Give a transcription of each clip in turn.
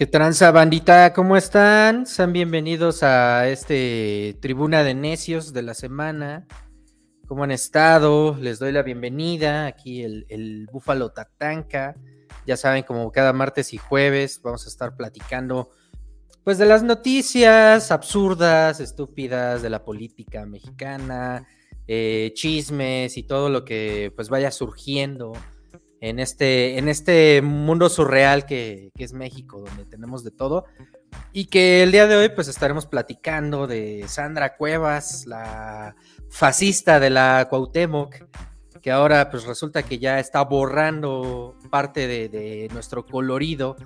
¿Qué tranza, bandita? ¿Cómo están? Sean bienvenidos a este Tribuna de Necios de la semana. ¿Cómo han estado? Les doy la bienvenida. Aquí el, el Búfalo Tatanca. Ya saben, como cada martes y jueves, vamos a estar platicando pues de las noticias absurdas, estúpidas de la política mexicana, eh, chismes y todo lo que pues vaya surgiendo en este, en este mundo surreal que, es México, donde tenemos de todo. Y que el día de hoy pues estaremos platicando de Sandra Cuevas, la fascista de la Cuauhtémoc, que ahora pues resulta que ya está borrando parte de, nuestro colorido,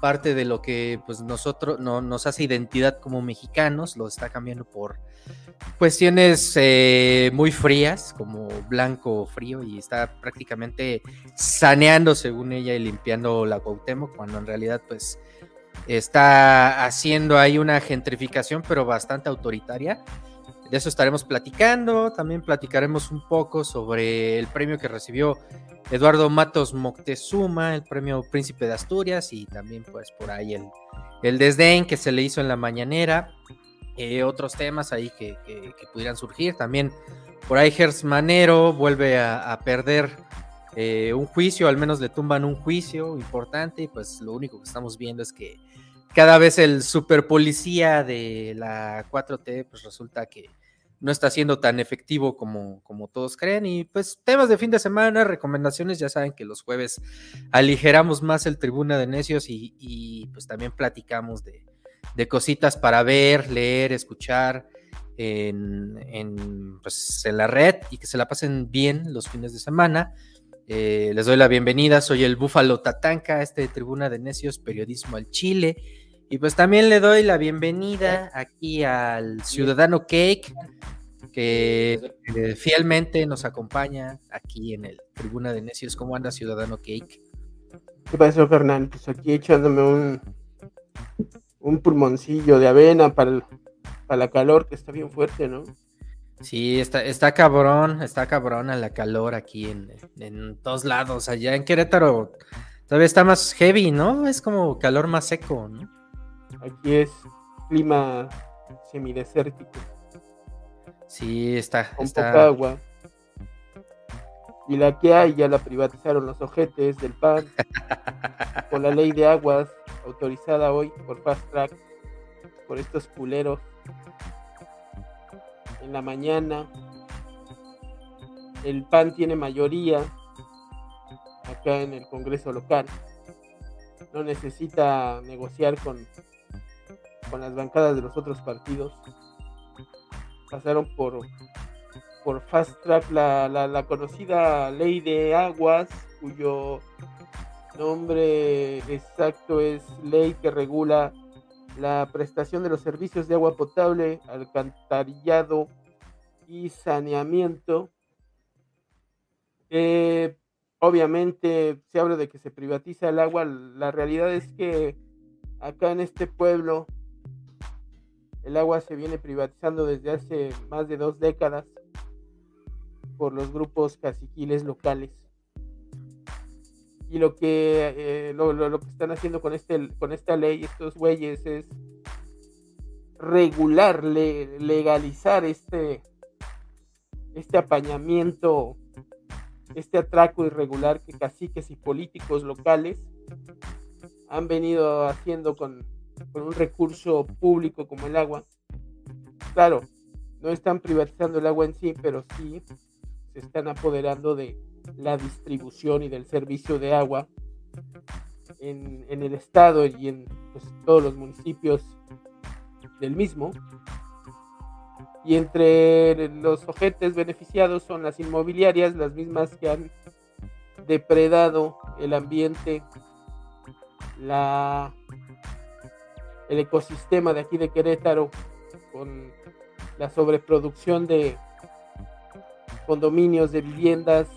parte de lo que pues nosotros no, nos hace identidad como mexicanos, lo está cambiando por cuestiones eh, muy frías, como blanco frío, y está prácticamente saneando según ella y limpiando la Cuauhtémoc, cuando en realidad pues está haciendo ahí una gentrificación pero bastante autoritaria de eso estaremos platicando. También platicaremos un poco sobre el premio que recibió Eduardo Matos Moctezuma, el premio Príncipe de Asturias, y también, pues, por ahí el, el desdén que se le hizo en la mañanera. Eh, otros temas ahí que, pudieran surgir. También por ahí Gers Manero vuelve a, perder eh, un juicio, al menos le tumban un juicio importante, y pues lo único que estamos viendo es que cada vez el super policía de la 4T, pues resulta que no está siendo tan efectivo como, como todos creen. Y pues temas de fin de semana, recomendaciones, ya saben que los jueves aligeramos más el Tribuna de Necios y, pues también platicamos de, cositas para ver, leer, escuchar en, pues, en la red y que se la pasen bien los fines de semana. Eh, les doy la bienvenida, soy el Búfalo Tatanca, este Tribuna de Necios, Periodismo al Chile. Y pues también le doy la bienvenida aquí al Ciudadano Cake, que eh, fielmente nos acompaña aquí en el Tribuna de Necios. ¿Cómo anda Ciudadano Cake? ¿Qué pasó, Fernando? Pues aquí echándome un, un pulmoncillo de avena para, para la calor, que está bien fuerte, ¿no? Sí, está, está cabrón, está cabrón a la calor aquí en, en todos lados. Allá en Querétaro todavía está más heavy, ¿no? Es como calor más seco, ¿no? Aquí es clima semidesértico. Sí, está. Con poca agua. Y la que hay ya la privatizaron los ojetes del PAN. con la ley de aguas autorizada hoy por Fast Track. Por estos culeros. En la mañana. El PAN tiene mayoría acá en el Congreso local. No necesita negociar con con las bancadas de los otros partidos. Pasaron por, por Fast Track la, conocida ley de aguas, cuyo nombre exacto es ley que regula la prestación de los servicios de agua potable, alcantarillado y saneamiento. Eh, obviamente se habla de que se privatiza el agua. La realidad es que acá en este pueblo el agua se viene privatizando desde hace más de dos décadas por los grupos caciquiles locales. Y lo que, eh, lo, que están haciendo con, este, con esta ley, estos güeyes, es regular, legalizar este, este apañamiento, este atraco irregular que caciques y políticos locales han venido haciendo con, con un recurso público como el agua. Claro, no están privatizando el agua en sí, pero sí se están apoderando de la distribución y del servicio de agua en, el estado y en pues, todos los municipios del mismo. Y entre los ojetes beneficiados son las inmobiliarias, las mismas que han depredado el ambiente, la el ecosistema de aquí de Querétaro con la sobreproducción de condominios, de viviendas,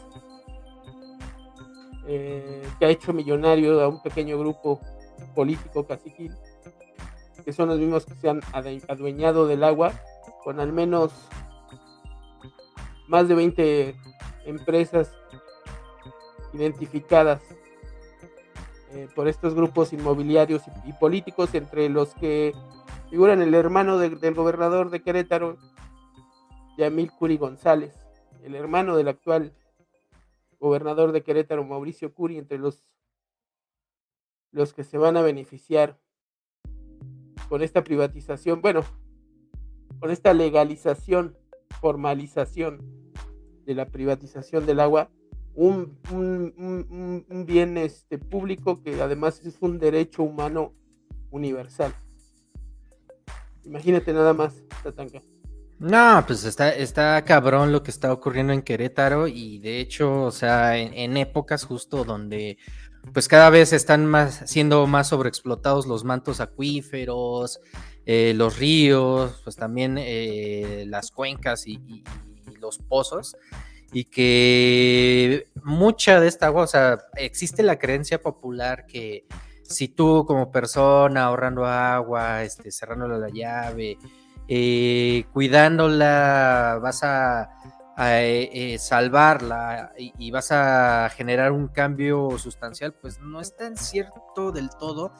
eh, que ha hecho millonario a un pequeño grupo político caciquil, que son los mismos que se han adueñado del agua, con al menos más de 20 empresas identificadas eh, por estos grupos inmobiliarios y, políticos, entre los que figuran el hermano del gobernador de Querétaro, Yamil Curi González, el hermano del actual gobernador de Querétaro, Mauricio Curi, entre los, los que se van a beneficiar con esta privatización, bueno, con esta legalización, formalización de la privatización del agua, un, bien este, público que además es un derecho humano universal. Imagínate nada más, Tatanka. No, pues está, está cabrón lo que está ocurriendo en Querétaro y de hecho, o sea, en, épocas justo donde pues cada vez están más siendo más sobreexplotados los mantos acuíferos, eh, los ríos, pues también eh, las cuencas y, los pozos y que mucha de esta agua, o sea, existe la creencia popular que si tú como persona ahorrando agua, este, cerrándole la llave, eh, cuidándola, vas a, eh, salvarla y, vas a generar un cambio sustancial, pues no es tan cierto del todo,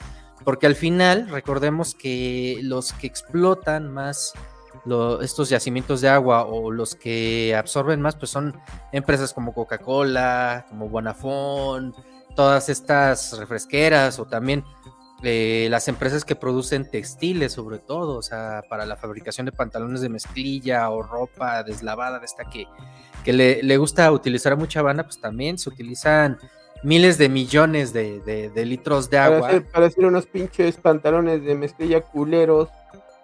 porque al final recordemos que los que explotan más estos yacimientos de agua o los que absorben más, pues son empresas como Coca-Cola, como Bonafón, todas estas refresqueras o también eh, las empresas que producen textiles sobre todo, o sea, para la fabricación de pantalones de mezclilla o ropa deslavada de esta que, que le, gusta utilizar a mucha banda, pues también se utilizan miles de millones de, litros de agua. Para hacer, unos pinches pantalones de mezclilla culeros,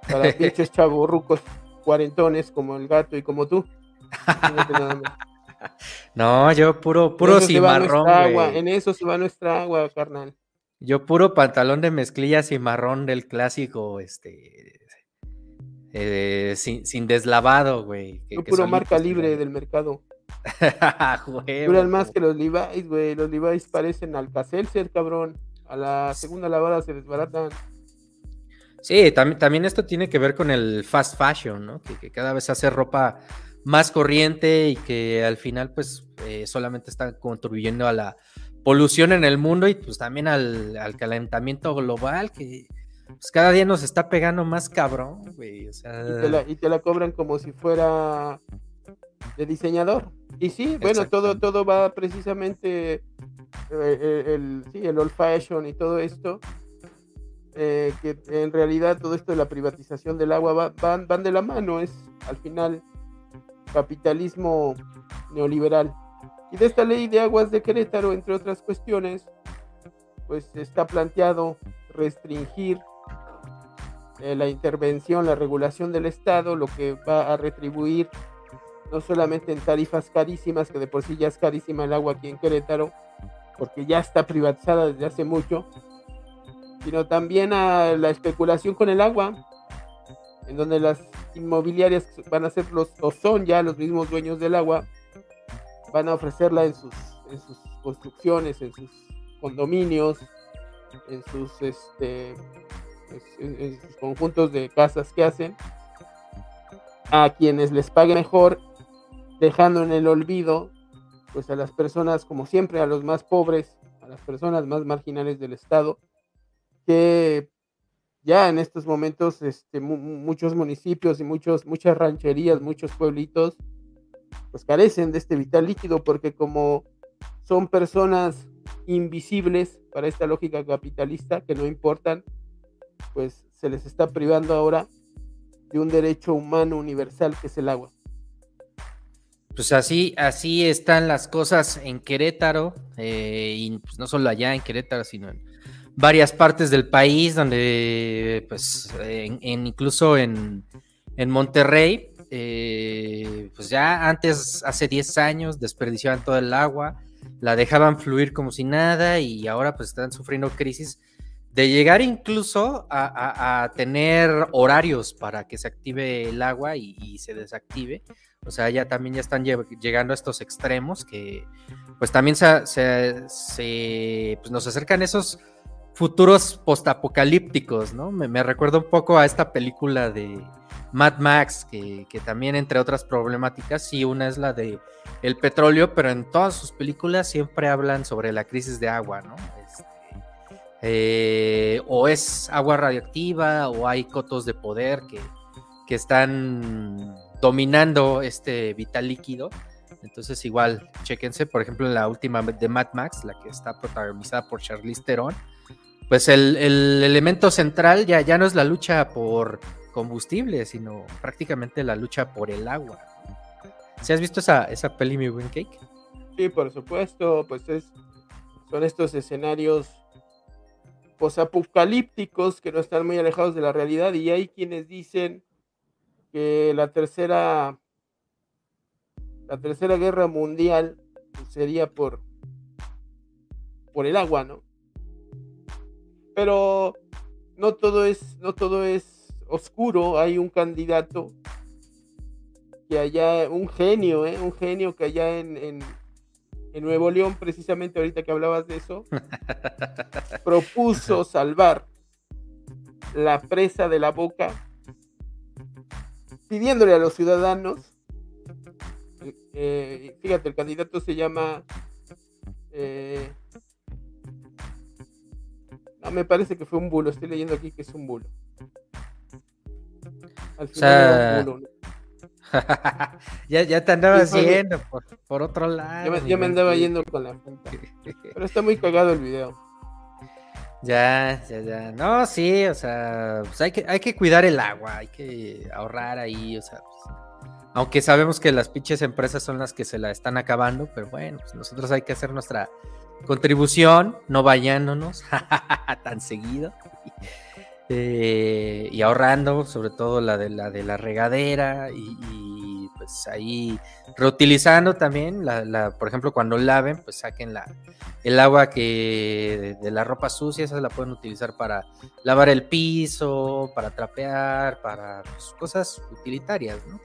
para pinches chavorrucos cuarentones como el gato y como tú. no, yo puro, puro cimarrón. En eso se va nuestra agua, carnal. Yo puro pantalón de mezclillas y marrón del clásico, este, eh, sin, deslavado, güey. Yo puro marca libre del mercado. Duran más que los Levi's, güey. Los Levi's parecen al ser cabrón. A la segunda lavada se desbaratan. Sí, también, también esto tiene que ver con el fast fashion, ¿no? Que, cada vez hace ropa más corriente y que al final, pues, eh, solamente está contribuyendo a la polución en el mundo y pues también al, calentamiento global que pues, cada día nos está pegando más cabrón, güey. O sea... y, te la, cobran como si fuera de diseñador. Y sí, bueno, todo, todo va precisamente eh, eh, el, sí, el old fashion y todo esto. Eh, que en realidad todo esto de la privatización del agua van, van de la mano, es al final capitalismo neoliberal. Y de esta ley de aguas de Querétaro, entre otras cuestiones, pues está planteado restringir eh, la intervención, la regulación del Estado, lo que va a retribuir no solamente en tarifas carísimas, que de por sí ya es carísima el agua aquí en Querétaro, porque ya está privatizada desde hace mucho, sino también a la especulación con el agua, en donde las inmobiliarias van a ser los, o son ya los mismos dueños del agua, van a ofrecerla en sus, en sus construcciones, en sus condominios, en sus, este, en sus conjuntos de casas que hacen, a quienes les pague mejor, dejando en el olvido pues a las personas, como siempre, a los más pobres, a las personas más marginales del Estado, que ya en estos momentos este, muchos municipios y muchos, muchas rancherías, muchos pueblitos, pues carecen de este vital líquido porque como son personas invisibles para esta lógica capitalista que no importan, pues se les está privando ahora de un derecho humano universal que es el agua. Pues así, así están las cosas en Querétaro, eh, y pues no solo allá en Querétaro, sino en varias partes del país, donde pues incluso en, en Monterrey, eh, pues ya antes, hace 10 años, desperdiciaban todo el agua, la dejaban fluir como si nada y ahora pues están sufriendo crisis de llegar incluso a, tener horarios para que se active el agua y, se desactive. O sea, ya también ya están llegando a estos extremos que pues también se, pues nos acercan esos futuros postapocalípticos, ¿no? me recuerda un poco a esta película de Mad Max, que, también entre otras problemáticas, sí, una es la de el petróleo, pero en todas sus películas siempre hablan sobre la crisis de agua, ¿no? Este, eh, o es agua radioactiva o hay cotos de poder que, que están dominando este vital líquido. Entonces igual, chéquense, por ejemplo, en la última de Mad Max, la que está protagonizada por Charlize Theron, pues el, elemento central ya, ya no es la lucha por combustible, sino prácticamente la lucha por el agua. ¿Si has visto esa, esa peli, mi buen cake? Sí, por supuesto, pues es, son estos escenarios posapocalípticos que no están muy alejados de la realidad y hay quienes dicen que la tercera la tercera guerra mundial sería por por el agua, ¿no? Pero no todo es no todo es oscuro, hay un candidato que allá un genio, ¿eh? un genio que allá en, en, en Nuevo León, precisamente ahorita que hablabas de eso, propuso salvar la presa de la boca pidiéndole a los ciudadanos, eh, fíjate, el candidato se llama, eh, no, me parece que fue un bulo, estoy leyendo aquí que es un bulo. Al final un bulo, ya, ya te andabas yendo por, otro lado. Ya me, andaba yendo con la punta. Pero está muy cagado el video. Ya, ya, ya. No, sí, o sea, pues hay que, hay que cuidar el agua, hay que ahorrar ahí, o sea, pues, aunque sabemos que las pinches empresas son las que se la están acabando, pero bueno, pues nosotros hay que hacer nuestra contribución, no vayándonos tan seguido. Eh, y ahorrando, sobre todo la de la de la regadera y, pues ahí reutilizando también, la, por ejemplo cuando laven, pues saquen la, el agua que de, la ropa sucia, esa la pueden utilizar para lavar el piso, para trapear, para pues, cosas utilitarias, ¿no?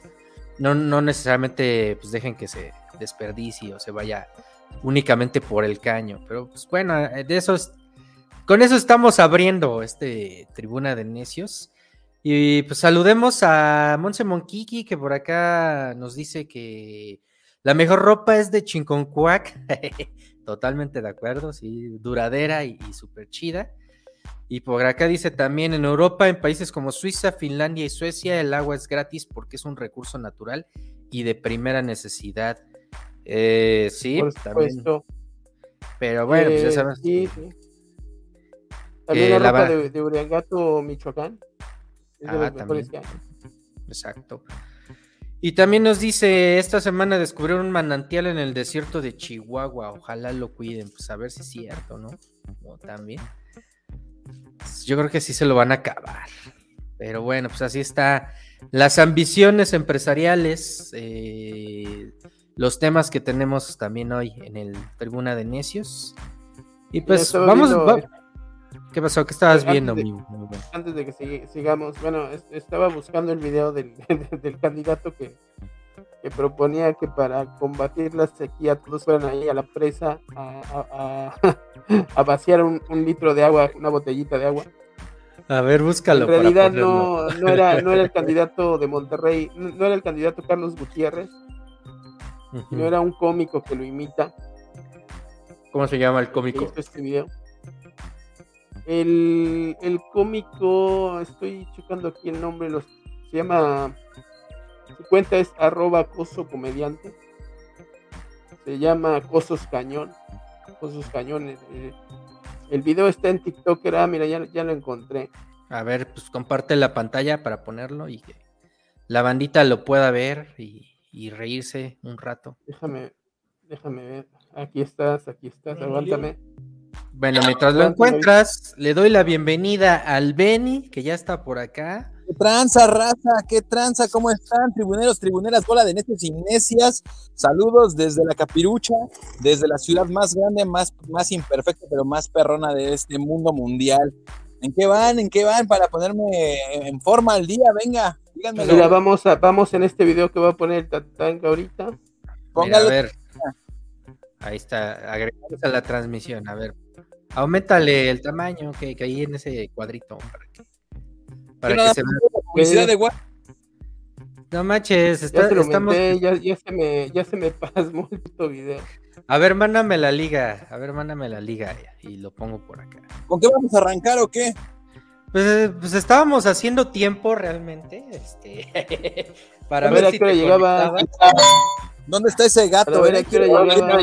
¿no? No necesariamente pues dejen que se desperdicie o se vaya únicamente por el caño, pero pues bueno, de eso es con eso estamos abriendo este tribuna de necios. Y pues saludemos a Monse Monquiqui, que por acá nos dice que la mejor ropa es de Chinconcuac. Totalmente de acuerdo, sí, duradera y, súper chida. Y por acá dice también, en Europa, en países como Suiza, Finlandia y Suecia, el agua es gratis porque es un recurso natural y de primera necesidad. Eh, sí, también. Pero bueno, pues ya eh, sabes. Sí, sí. También la, ropa de, de, Uriangato, Michoacán. ah, también. Exacto. Y también nos dice, esta semana descubrieron un manantial en el desierto de Chihuahua, ojalá lo cuiden, pues a ver si es cierto, ¿no? O también. Yo creo que sí se lo van a acabar. Pero bueno, pues así está. Las ambiciones empresariales, eh, los temas que tenemos también hoy en el Tribuna de Necios. Y pues vamos, ¿Qué pasó? ¿Qué estabas viendo, Antes de que sigamos, bueno, estaba buscando el video del, candidato que, proponía que para combatir la sequía todos fueran ahí a la presa a, vaciar un, litro de agua, una botellita de agua. A ver, búscalo. En realidad no, era, no era el candidato de Monterrey, no, era el candidato Carlos Gutiérrez, no era un cómico que lo imita. ¿Cómo se llama el cómico? Este video. El, el cómico, estoy checando aquí el nombre, los, se llama, su cuenta es arroba coso comediante, se llama Cosos Cañón, Cosos Cañones. Eh, el video está en TikTok, era, mira, ya, ya lo encontré. A ver, pues comparte la pantalla para ponerlo y que la bandita lo pueda ver y, y reírse un rato. Déjame, déjame ver. Aquí estás, aquí estás, aguántame. Bueno, mientras lo encuentras, le doy la bienvenida al Beni, que ya está por acá. ¿Qué tranza, raza? ¿Qué tranza? ¿Cómo están? Tribuneros, tribuneras, bola de necios y necias. Saludos desde la capirucha, desde la ciudad más grande, más, más imperfecta, pero más perrona de este mundo mundial. ¿En qué van? ¿En qué van? Para ponerme en forma al día, venga, díganme. Mira, vamos, a, vamos en este video que va a poner el Tatanka ahorita. Póngalo. a ver. Ahí está, agregamos a la transmisión, a ver. Aumentale el tamaño que, que ahí en ese cuadrito para que, para que se vea. de No manches, está, ya, estamos... ya, ya, se me, ya se me pasmó el puto video. A ver, mándame la liga. A ver, mándame la liga y lo pongo por acá. ¿Con qué vamos a arrancar o qué? Pues, pues estábamos haciendo tiempo realmente. Este, para ver, a qué hora llegaba. ¿Dóndde está ese gato? a ver a qué hora llegaba.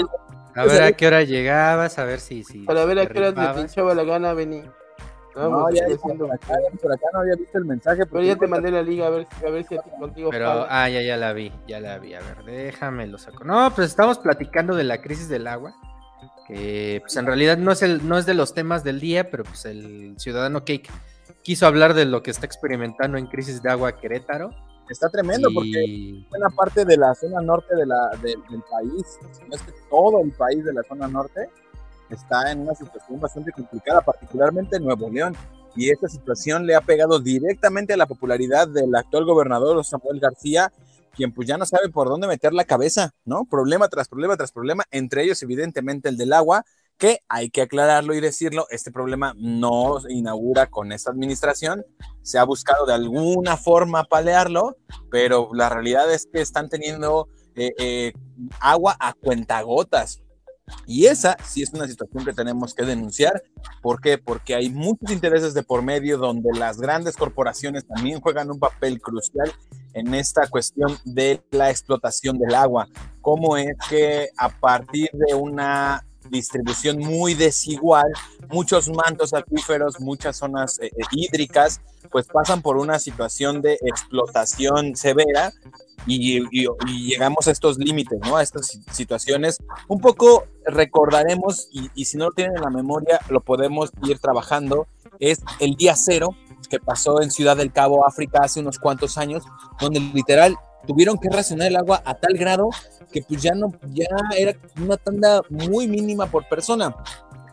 A ver a qué hora llegabas, a ver si. si Para ver a qué hora te pinchaba la gana, Beni. No, ya por acá, por acá no había visto el mensaje. Pero ya te mandé la liga a ver, a ver si a ti contigo. Pero, ah, ya, ya la vi, ya la vi. A ver, déjame lo saco. No, pues estamos platicando de la crisis del agua. Que pues en realidad no es, el, no es de los temas del día, pero pues el ciudadano Cake quiso hablar de lo que está experimentando en crisis de agua Querétaro. Está tremendo porque buena parte de la zona norte de la, del país, no es que todo el país de la zona norte, está en una situación bastante complicada, particularmente en Nuevo León. Y esta situación le ha pegado directamente a la popularidad del actual gobernador Samuel García, quien pues ya no sabe por dónde meter la cabeza, ¿no? Problema tras problema tras problema, entre ellos evidentemente el del agua, que hay que aclararlo y decirlo, este problema no inaugura con esta administración, se ha buscado de alguna forma palearlo, pero la realidad es que están teniendo eh, eh, agua a cuentagotas, y esa sí es una situación que tenemos que denunciar. ¿Por qué? Porque hay muchos intereses de por medio donde las grandes corporaciones también juegan un papel crucial en esta cuestión de la explotación del agua. ¿Cómo es que a partir de una distribución muy desigual, muchos mantos acuíferos, muchas zonas eh, eh, hídricas, pues pasan por una situación de explotación severa y, llegamos a estos límites, ¿no? A estas situaciones. Un poco recordaremos, y, si no lo tienen en la memoria, lo podemos ir trabajando, es el día cero que pasó en Ciudad del Cabo, África, hace unos cuantos años, donde literal tuvieron que racionar el agua a tal grado que pues ya no, ya era una tanda muy mínima por persona.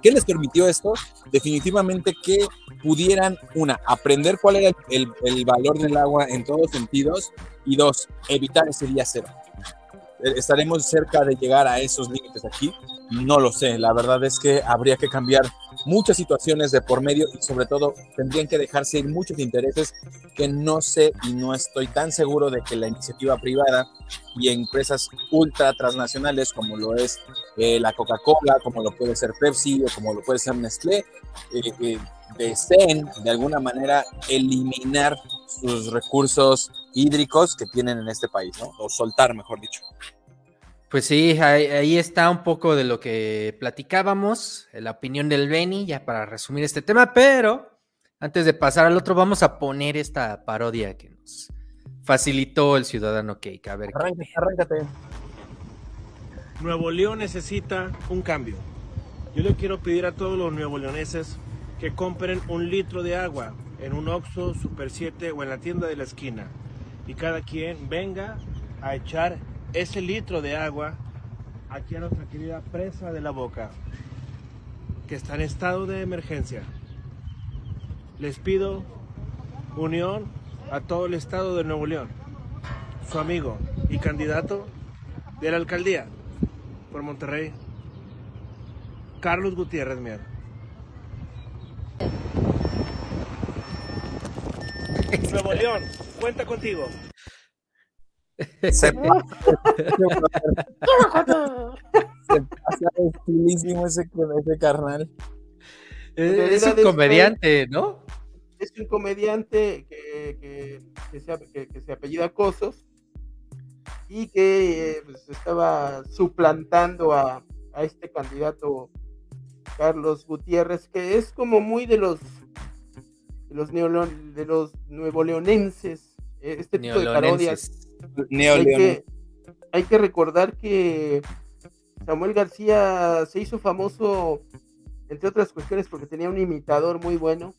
¿Qué les permitió esto? Definitivamente que pudieran, una, aprender cuál era el, el valor del agua en todos sentidos y dos, evitar ese día cero. Eh, ¿Estaremos cerca de llegar a esos límites aquí? No lo sé, la verdad es que habría que cambiar muchas situaciones de por medio y sobre todo tendrían que dejarse ir muchos intereses que no sé y no estoy tan seguro de que la iniciativa privada y empresas ultra transnacionales como lo es eh, la Coca-Cola, como lo puede ser Pepsi o como lo puede ser Nestlé, eh, deseen de alguna manera eliminar sus recursos hídricos que tienen en este país. O soltar, mejor dicho. Pues sí, ahí, está un poco de lo que platicábamos, la opinión del Beni, ya para resumir este tema, pero antes de pasar al otro, vamos a poner esta parodia que nos facilitó el ciudadano Cake. A ver. Arráncate, arráncate. Nuevo León necesita un cambio. Yo le quiero pedir a todos los nuevo leoneses que compren un litro de agua en un Oxxo, Super 7 o en la tienda de la esquina. Y cada quien venga a echar ese litro de agua aquí a nuestra querida presa de la boca, que está en estado de emergencia. Les pido unión a todo el estado de Nuevo León, su amigo y candidato de la alcaldía por Monterrey, Carlos Gutiérrez Mier. Nuevo León, cuenta contigo. Se pasa, estilísimo ese, ese carnal. Es, un comediante, ¿no? Es un comediante que, que, se, apellida Cosos y que pues, estaba suplantando a, a este candidato Carlos Gutiérrez, que es como muy de los de los, de los nuevo leonenses, este tipo de parodias hay que, recordar que Samuel García se hizo famoso, entre otras cuestiones, porque tenía un imitador muy bueno,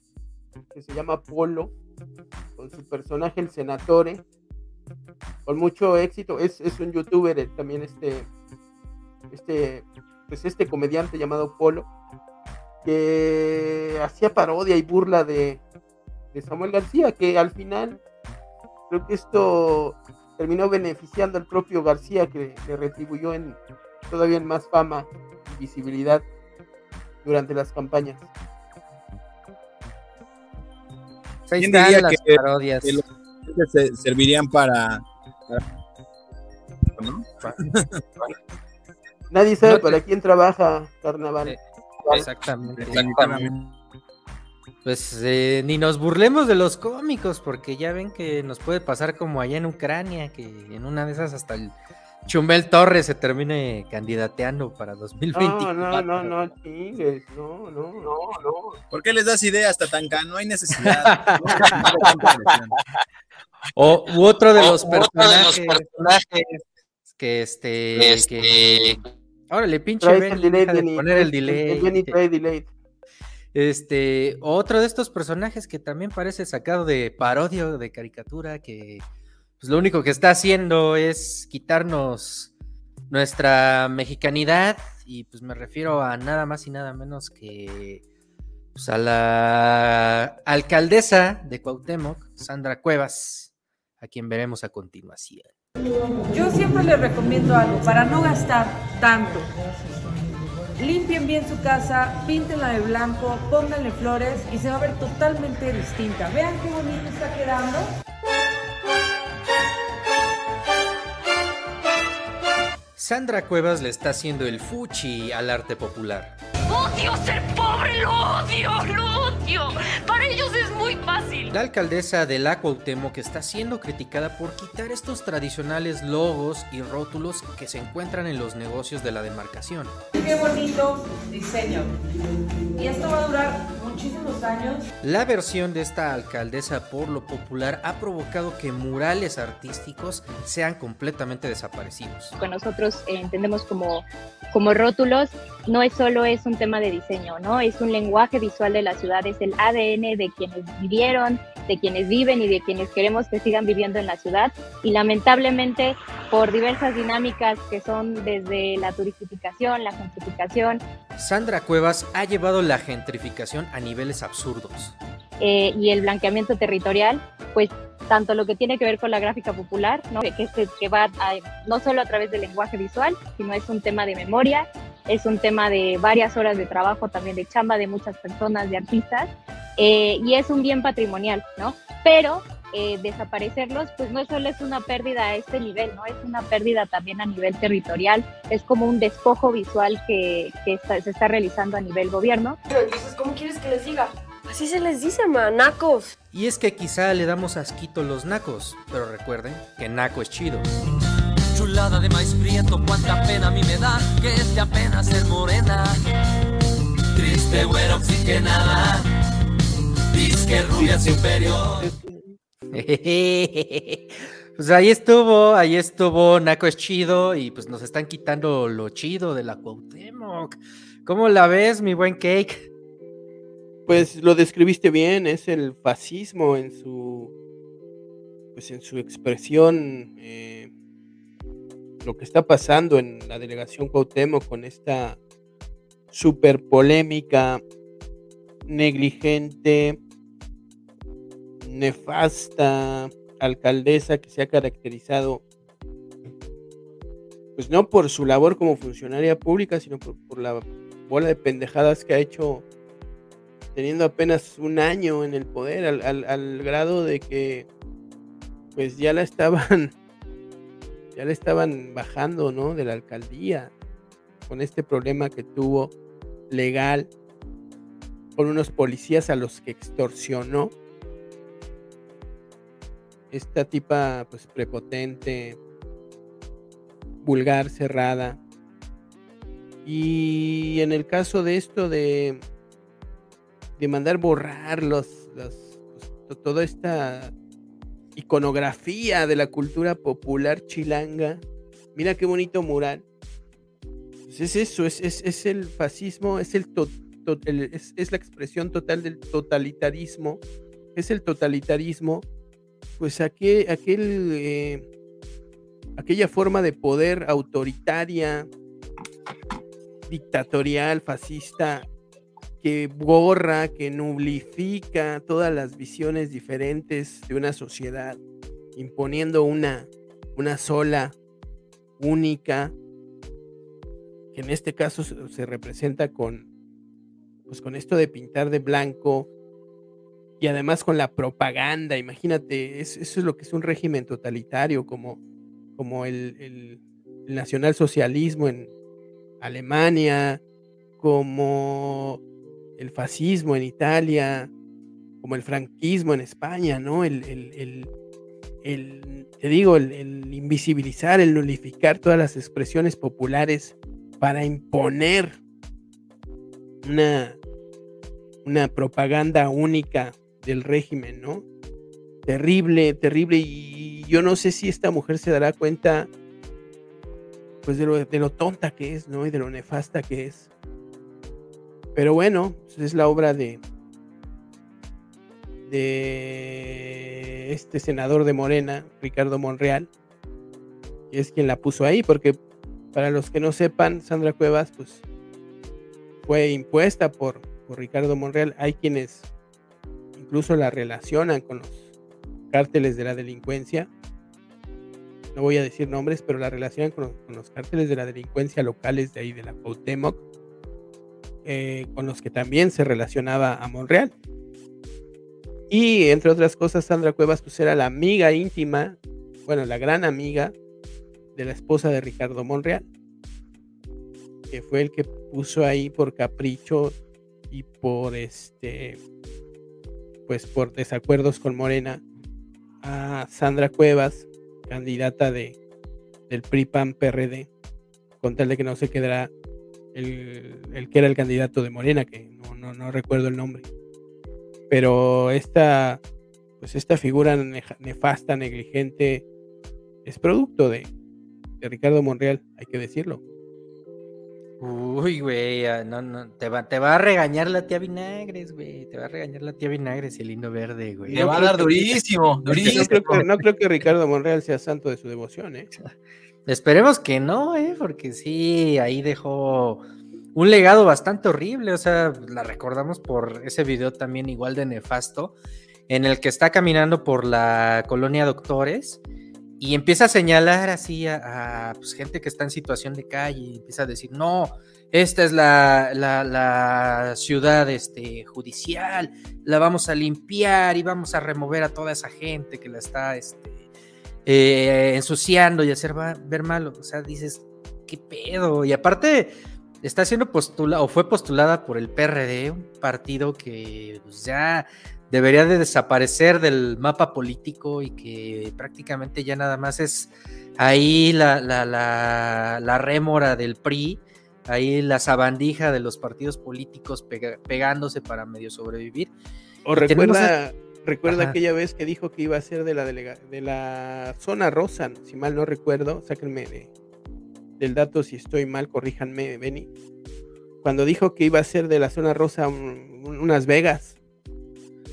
que se llama Polo, con su personaje el Senatore, con mucho éxito. Es, un youtuber eh, también este, este, pues este comediante llamado Polo, que hacía parodia y burla de, de Samuel García, que al final creo que esto terminó beneficiando al propio García que le retribuyó en todavía en más fama y visibilidad durante las campañas. Ahí están las parodias. Que servirían para, Nadie sabe para quién trabaja Carnaval. Eh, exactamente. Pues eh, ni nos burlemos de los cómicos, porque ya ven que nos puede pasar como allá en Ucrania, que en una de esas hasta el Chumbel Torres se termine candidateando para 2020. No, no, no, no, chingues, no, no, no, no. ¿Por qué les das ideas, Tatanka? No hay necesidad. o u otro de los, personajes, que este, este... que órale, pinche Ben, delay, de poner el el- el delay. Benny trae delay. Este, otro de estos personajes que también parece sacado de parodia de caricatura, que pues lo único que está haciendo es quitarnos nuestra mexicanidad, y pues me refiero a nada más y nada menos que pues, a la alcaldesa de Cuauhtémoc, Sandra Cuevas, a quien veremos a continuación. Yo siempre les recomiendo algo para no gastar tanto. Limpien bien su casa, píntenla de blanco, pónganle flores y se va a ver totalmente distinta. Vean qué bonito está quedando. Sandra Cuevas le está haciendo el fuchi al arte popular. Odio ser pobre, lo odio, lo odio. Para ellos es muy fácil. La alcaldesa de la Cuauhtémoc está siendo criticada por quitar estos tradicionales logos y rótulos que se encuentran en los negocios de la demarcación. Qué bonito diseño. Y esto va a durar muchísimos años. La versión de esta alcaldesa por lo popular ha provocado que murales artísticos sean completamente desaparecidos. que nosotros eh, entendemos como, como rótulos, no es solo es un tema de diseño, ¿no? Es un lenguaje visual de la ciudad, es el ADN de quienes vivieron, de quienes viven y de quienes queremos que sigan viviendo en la ciudad. Y lamentablemente, por diversas dinámicas que son desde la turistificación, la gentrificación Sandra Cuevas ha llevado la gentrificación a niveles absurdos. eh, y el blanqueamiento territorial, pues tanto lo que tiene que ver con la gráfica popular, ¿no? que, este- que va a- no solo a través del lenguaje visual, sino es un tema de memoria, es un tema de varias horas de trabajo, también de chamba de muchas personas, de artistas, eh, y es un bien patrimonial, ¿no? Pero eh, desaparecerlos, pues no solo es una pérdida a este nivel, ¿no? Es una pérdida también a nivel territorial, es como un despojo visual que, que está- se está realizando a nivel gobierno. Pero entonces, ¿cómo quieres que les diga? Así se les dice, manacos. Y es que quizá le damos asquito los nacos, pero recuerden que naco es chido. Chulada de maíz prieto, cuánta pena a mí me da que es de apenas ser morena. Triste güera oxigenada, disque rubia superior. Pues ahí estuvo, ahí estuvo, Naco es chido y pues nos están quitando lo chido de la Cuauhtémoc. ¿Cómo la ves, mi buen Cake? Pues lo describiste bien, es el fascismo en su pues en su expresión eh, lo que está pasando en la delegación Cuauhtémoc con esta super polémica, negligente, nefasta alcaldesa que se ha caracterizado pues no por su labor como funcionaria pública, sino por, la bola de pendejadas que ha hecho teniendo apenas un año en el poder, al- al grado de que pues ya la estaban, ya la estaban bajando, ¿no? De la alcaldía, con este problema que tuvo legal, con unos policías a los que extorsionó. Esta tipa, pues prepotente, vulgar, cerrada. Y en el caso de esto de, de mandar borrar los, los- pues, to- toda esta iconografía de la cultura popular chilanga. Mira qué bonito mural. Pues es eso, es, es- el fascismo, es, el to- es, es la expresión total del totalitarismo. Es el totalitarismo, pues aquel, aquel, eh, aquella forma de poder autoritaria, dictatorial, fascista, que borra, que nublifica todas las visiones diferentes de una sociedad, imponiendo una, una sola, única, que en este caso se, se representa con, pues con esto de pintar de blanco y además con la propaganda, imagínate, es- eso es lo que es un régimen totalitario, como, como el, el- el nacionalsocialismo en, Alemania, como el fascismo en Italia, como el franquismo en España, ¿no? El, el- el- te digo, el invisibilizar, el nulificar todas las expresiones populares para imponer una, una propaganda única del régimen, ¿no? Terrible, terrible. Y yo no sé si esta mujer se dará cuenta, pues, de lo, de lo tonta que es, ¿no? Y de lo nefasta que es. Pero bueno, es la obra de, este senador de Morena, Ricardo Monreal, y es quien la puso ahí, porque para los que no sepan, Sandra Cuevas, pues fue impuesta por, Ricardo Monreal. Hay quienes incluso la relacionan con los cárteles de la delincuencia. No voy a decir nombres, pero la relacionan con los cárteles de la delincuencia locales de ahí de la Cuauhtémoc, eh, con los que también se relacionaba a Monreal. Y entre otras cosas, Sandra Cuevas pues era la amiga íntima, bueno, la gran amiga de la esposa de Ricardo Monreal, que fue el que puso ahí por capricho y por este, pues por desacuerdos con Morena a Sandra Cuevas, candidata de del PRI PAN PRD, con tal de que no se quedara el, el que era el candidato de Morena, que no, no, no recuerdo el nombre. Pero esta, pues esta figura nefasta, negligente, es producto de, de Ricardo Monreal, hay que decirlo. Uy, güey, ah, no, no, te va, te va a regañar la tía Vinagres, güey, te va a regañar la tía Vinagres y el lindo verde, güey. Le va a dar durísimo, que no, durísimo. creo que, no creo que Ricardo Monreal sea santo de su devoción, ¿eh? Esperemos que no, ¿eh? Porque sí, ahí dejó un legado bastante horrible, o sea, la recordamos por ese video también igual de nefasto, en el que está caminando por la colonia Doctores y empieza a señalar así a, pues, gente que está en situación de calle, y empieza a decir, no, esta es la, la- la ciudad este, judicial, la vamos a limpiar y vamos a remover a toda esa gente que la está este, eh, ensuciando y hacer va- ver mal. O sea, dices, ¿qué pedo? Y aparte, está siendo postulada o fue postulada por el PRD, un partido que pues, ya debería de desaparecer del mapa político y que prácticamente ya nada más es ahí la, la, la, la rémora del PRI, ahí la sabandija de los partidos políticos pega- pegándose para medio sobrevivir. O tenemos Ajá. aquella vez que dijo que iba a ser de la delega- de la zona rosa, si mal no recuerdo, sáquenme de- del dato si estoy mal, corríjanme, Benny. Cuando dijo que iba a ser de la zona rosa un- un- unas Vegas.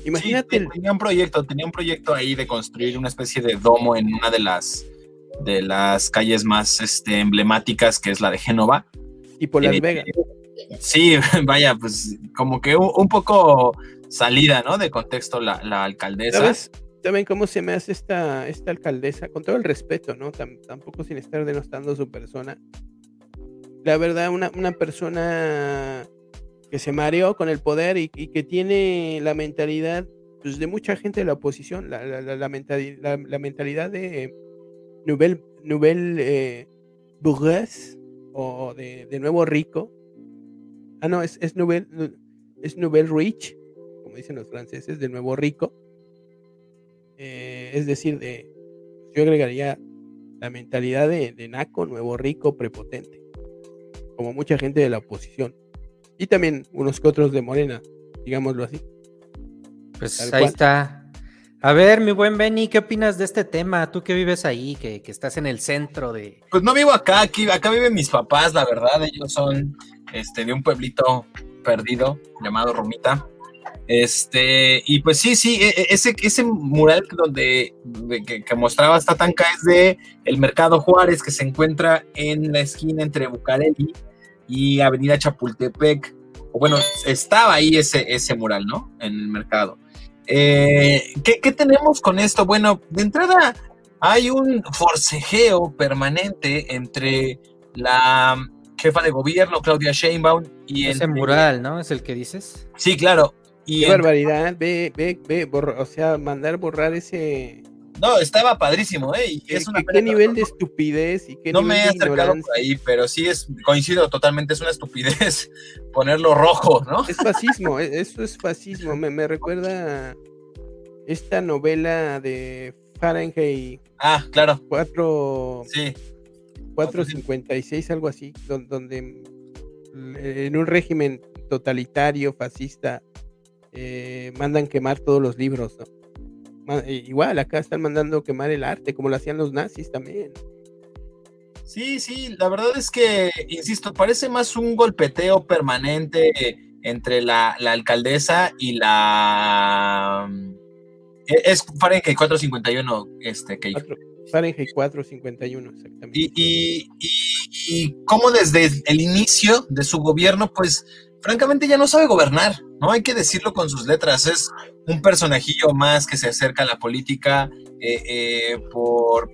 Imagínate, Sí, tenía un proyecto, tenía un proyecto ahí de construir una especie de domo en una de las de las calles más este, emblemáticas, que es la de Génova. tipo Las Eh, Vegas. Sí, vaya, pues como que un, un poco salida, ¿no? De contexto la, alcaldesa. ¿Sabes? ¿Saben cómo se me hace esta, esta alcaldesa? Con todo el respeto, ¿no? Tam- tampoco sin estar denostando su persona. La verdad, una, una persona que se mareó con el poder y, que tiene la mentalidad pues, de mucha gente de la oposición, la, la- la- mentali- mentalidad de Nouvelle, nouvelle eh, Bourgeois o de, de nuevo rico. Ah, no, es, es, nouvelle, es Nouvelle Rich, como dicen los franceses, de nuevo rico. Eh, es decir, de, yo agregaría la mentalidad de, de naco, nuevo rico, prepotente, como mucha gente de la oposición. Y también unos que otros de Morena, digámoslo así. Pues Tal ahí cual. está. A ver, mi buen Benny, ¿qué opinas de este tema? Tú que vives ahí, que, que estás en el centro de... Pues no vivo acá, aquí, acá viven mis papás, la verdad, ellos son este, de un pueblito perdido llamado Romita. Este, y pues sí, sí, e- e- ese, ese mural que donde de- que, que mostraba Tatanka es de el Mercado Juárez, que se encuentra en la esquina entre Bucareli y Avenida Chapultepec. O bueno, estaba ahí ese, ese mural, ¿no? En el mercado. Eh, ¿qué, qué tenemos con esto? Bueno, de entrada hay un forcejeo permanente entre la jefa de gobierno, Claudia Sheinbaum, y Ese mural, ¿no? ¿Es el que dices? Sí, claro. Y Qué barbaridad, ve, ve, ve, borra- o sea, mandar borrar ese, No, estaba padrísimo, ¿eh? Y ¿Qué, es una qué- qué pena- nivel de estupidez y qué no nivel me he de acercado ignorancia? por ahí, pero sí es, coincido totalmente, es una estupidez ponerlo rojo, ¿no? Es fascismo, e- eso es fascismo. Me, me recuerda esta novela de Fahrenheit Ah, claro, 4, sí. 456, algo así, don- donde mm, en un régimen totalitario, fascista, eh, mandan quemar todos los libros, eh, Igual, acá están mandando quemar el arte, como lo hacían los nazis también. Sí, sí, la verdad es que, insisto, parece más un golpeteo permanente entre la, la alcaldesa y la... e- Es Fahrenheit 451, este, que Fahrenheit 451, exactamente. y, y, y, y cómo desde el inicio de su gobierno, pues francamente ya no sabe gobernar, ¿no? Hay que decirlo con sus letras, es un personajillo más que se acerca a la política eh, eh, por,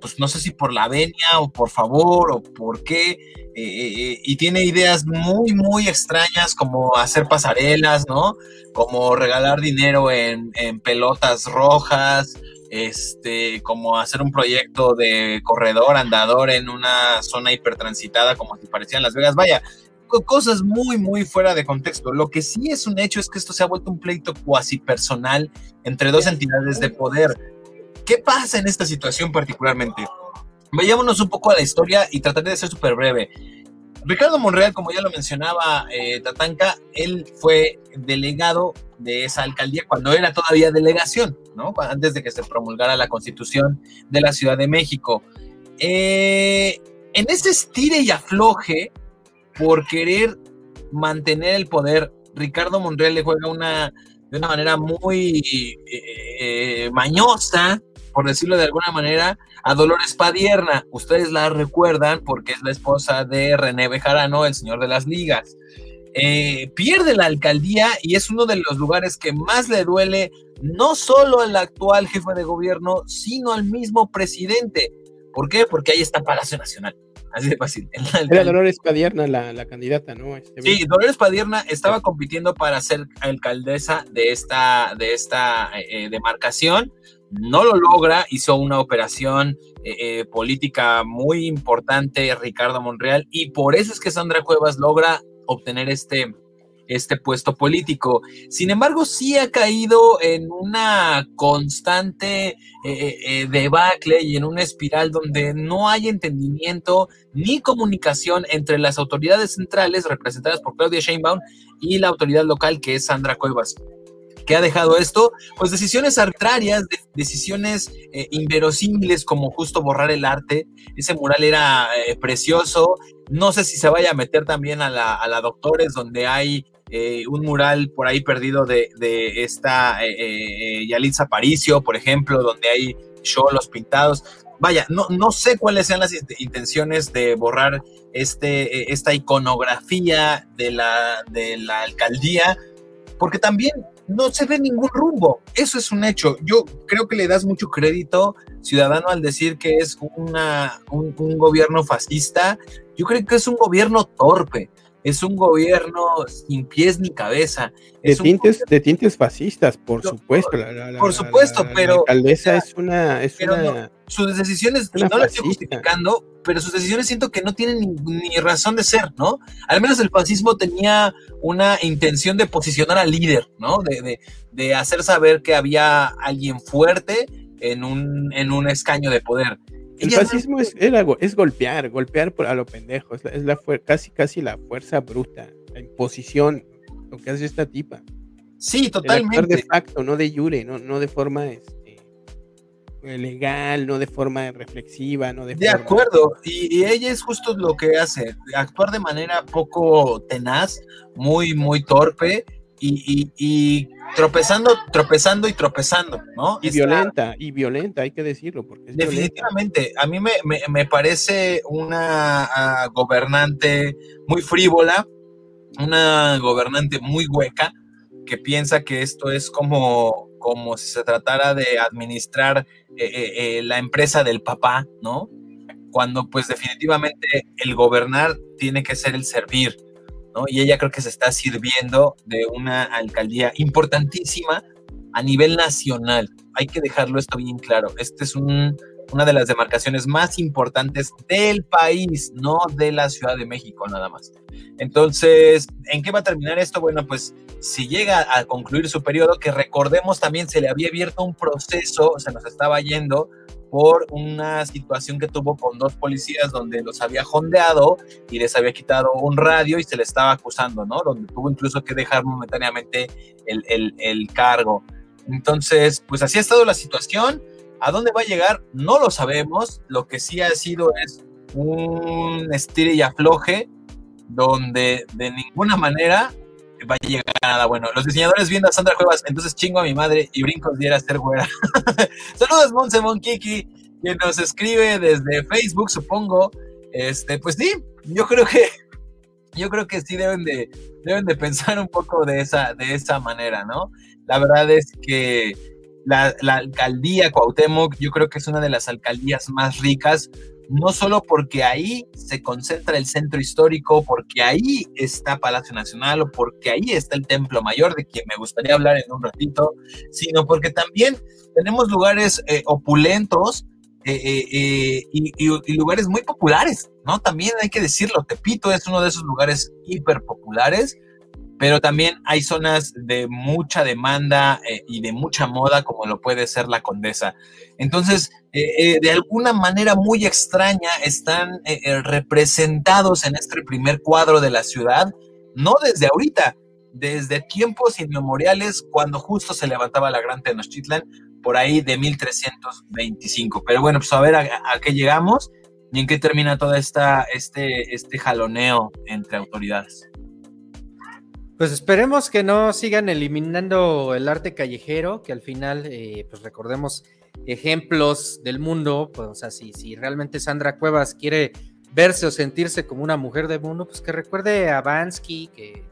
pues no sé si por la venia o por favor o por qué, eh, eh, y tiene ideas muy, muy extrañas como hacer pasarelas, ¿no? Como regalar dinero en, en pelotas rojas, este, como hacer un proyecto de corredor andador en una zona hipertransitada como si parecían Las Vegas. Vaya, cosas muy, muy fuera de contexto. Lo que sí es un hecho es que esto se ha vuelto un pleito cuasi personal entre dos entidades de poder. ¿Qué pasa en esta situación particularmente? Vayámonos un poco a la historia y trataré de ser súper breve. Ricardo Monreal, como ya lo mencionaba eh, Tatanka, él fue delegado de esa alcaldía cuando era todavía delegación, ¿no? Antes de que se promulgara la constitución de la Ciudad de México. Eh, en ese estire y afloje por querer mantener el poder, Ricardo Monreal le juega una, de una manera muy eh, mañosa, por decirlo de alguna manera, a Dolores Padierna. Ustedes la recuerdan porque es la esposa de René Bejarano, el señor de las ligas. Eh, pierde la alcaldía y es uno de los lugares que más le duele no solo al actual jefe de gobierno, sino al mismo presidente. ¿Por qué? Porque ahí está Palacio Nacional. Así de fácil. Era. Dolores Padierna la, la candidata, ¿no? Este, Sí, Dolores Padierna estaba compitiendo para ser alcaldesa de esta, de esta eh, demarcación. No lo logra, hizo una operación eh, eh, política muy importante Ricardo Monreal y por eso es que Sandra Cuevas logra obtener este, este puesto político. Sin embargo, sí ha caído en una constante eh, eh, eh, debacle y en una espiral donde no hay entendimiento ni comunicación entre las autoridades centrales representadas por Claudia Sheinbaum y la autoridad local que es Sandra Cuevas. ¿Qué ha dejado esto? Pues decisiones arbitrarias, de- decisiones inverosímiles como justo borrar el arte. Ese mural era precioso. No sé si se vaya a meter también a la, a la Doctores, donde hay eh, un mural por ahí perdido de, de esta eh, eh, Yalitza Aparicio, por ejemplo, donde hay cholos pintados. Vaya, no, no sé cuáles sean las int- intenciones de borrar este, eh, esta iconografía de la, de la alcaldía, porque también no se ve ningún rumbo. Eso es un hecho. Yo creo que le das mucho crédito ciudadano al decir que es una, un, un gobierno fascista. Yo creo que es un gobierno torpe. Es un gobierno sin pies ni cabeza. de, Es tintes, de tintes fascistas, por No, supuesto. la- la- la- por supuesto, la- la pero- alcaldesa es una. Es pero una sus decisiones, y Una no las estoy justificando, pero sus decisiones siento que no tienen ni, ni razón de ser, ¿no? Al menos el fascismo tenía una intención de posicionar al líder, ¿no? De, de- de hacer saber que había alguien fuerte en un, en un escaño de poder. El Ella no- fascismo es, go- es golpear, golpear por, a lo pendejo. Es, la, es la casi, casi la fuerza bruta, la imposición, lo que hace esta tipa. Sí, actuar de totalmente. facto, no de jure, no, no de forma este, legal, no de forma reflexiva, no de, De forma- acuerdo, y, y ella es justo lo que hace, actuar de manera poco tenaz, muy, muy torpe y, y- y tropezando, tropezando y tropezando, ¿no? Y violenta, y violenta, hay que decirlo, porque es violenta. Definitivamente, a mí me, me- me parece una ah, gobernante muy frívola, una gobernante muy hueca, que piensa que esto es como, como si se tratara de administrar eh, eh, eh, la empresa del papá, ¿no? Cuando pues definitivamente el gobernar tiene que ser el servir, ¿no? Y ella creo que se está sirviendo de una alcaldía importantísima a nivel nacional. Hay que dejarlo esto bien claro. Este es un, una de las demarcaciones más importantes del país, no de la Ciudad de México nada más. Entonces, ¿en qué va a terminar esto? Bueno, pues si llega a concluir su periodo, que recordemos también se le había abierto un proceso, se nos estaba yendo por una situación que tuvo con dos policías donde los había jondeado y les había quitado un radio y se le estaba acusando, ¿no? Donde tuvo incluso que dejar momentáneamente el, el, cargo. Entonces, pues así ha estado la situación. ¿A dónde va a llegar? No lo sabemos. Lo que sí ha sido es un estire y afloje donde de ninguna manera va a llegar nada bueno. Los diseñadores viendo a Sandra Cuevas, entonces chingo a mi madre y brincos diera ser güera. Saludos, Monse Kiki, quien nos escribe desde Facebook, supongo. Este, pues sí, yo creo que yo creo que sí deben de, deben de pensar un poco de esa, de esa manera, ¿no? La verdad es que la, la alcaldía Cuauhtémoc, yo creo que es una de las alcaldías más ricas, no solo porque ahí se concentra el centro histórico, porque ahí está Palacio Nacional o porque ahí está el Templo Mayor, de quien me gustaría hablar en un ratito, sino porque también tenemos lugares eh, opulentos eh, eh, y, y, lugares muy populares, ¿no? También hay que decirlo, Tepito es uno de esos lugares hiper populares pero también hay zonas de mucha demanda eh, y de mucha moda, como lo puede ser la Condesa. Entonces, eh, eh, de alguna manera muy extraña, están representados en este primer cuadro de la ciudad, no desde ahorita, desde tiempos inmemoriales, cuando justo se levantaba la Gran Tenochtitlan, por ahí de 1325. Pero bueno, pues a ver a, qué llegamos y en qué termina todo esta, este, este jaloneo entre autoridades. Pues esperemos que no sigan eliminando el arte callejero, que al final, eh, pues recordemos ejemplos del mundo, pues o sea, si, si realmente Sandra Cuevas quiere verse o sentirse como una mujer del mundo, pues que recuerde a Bansky, que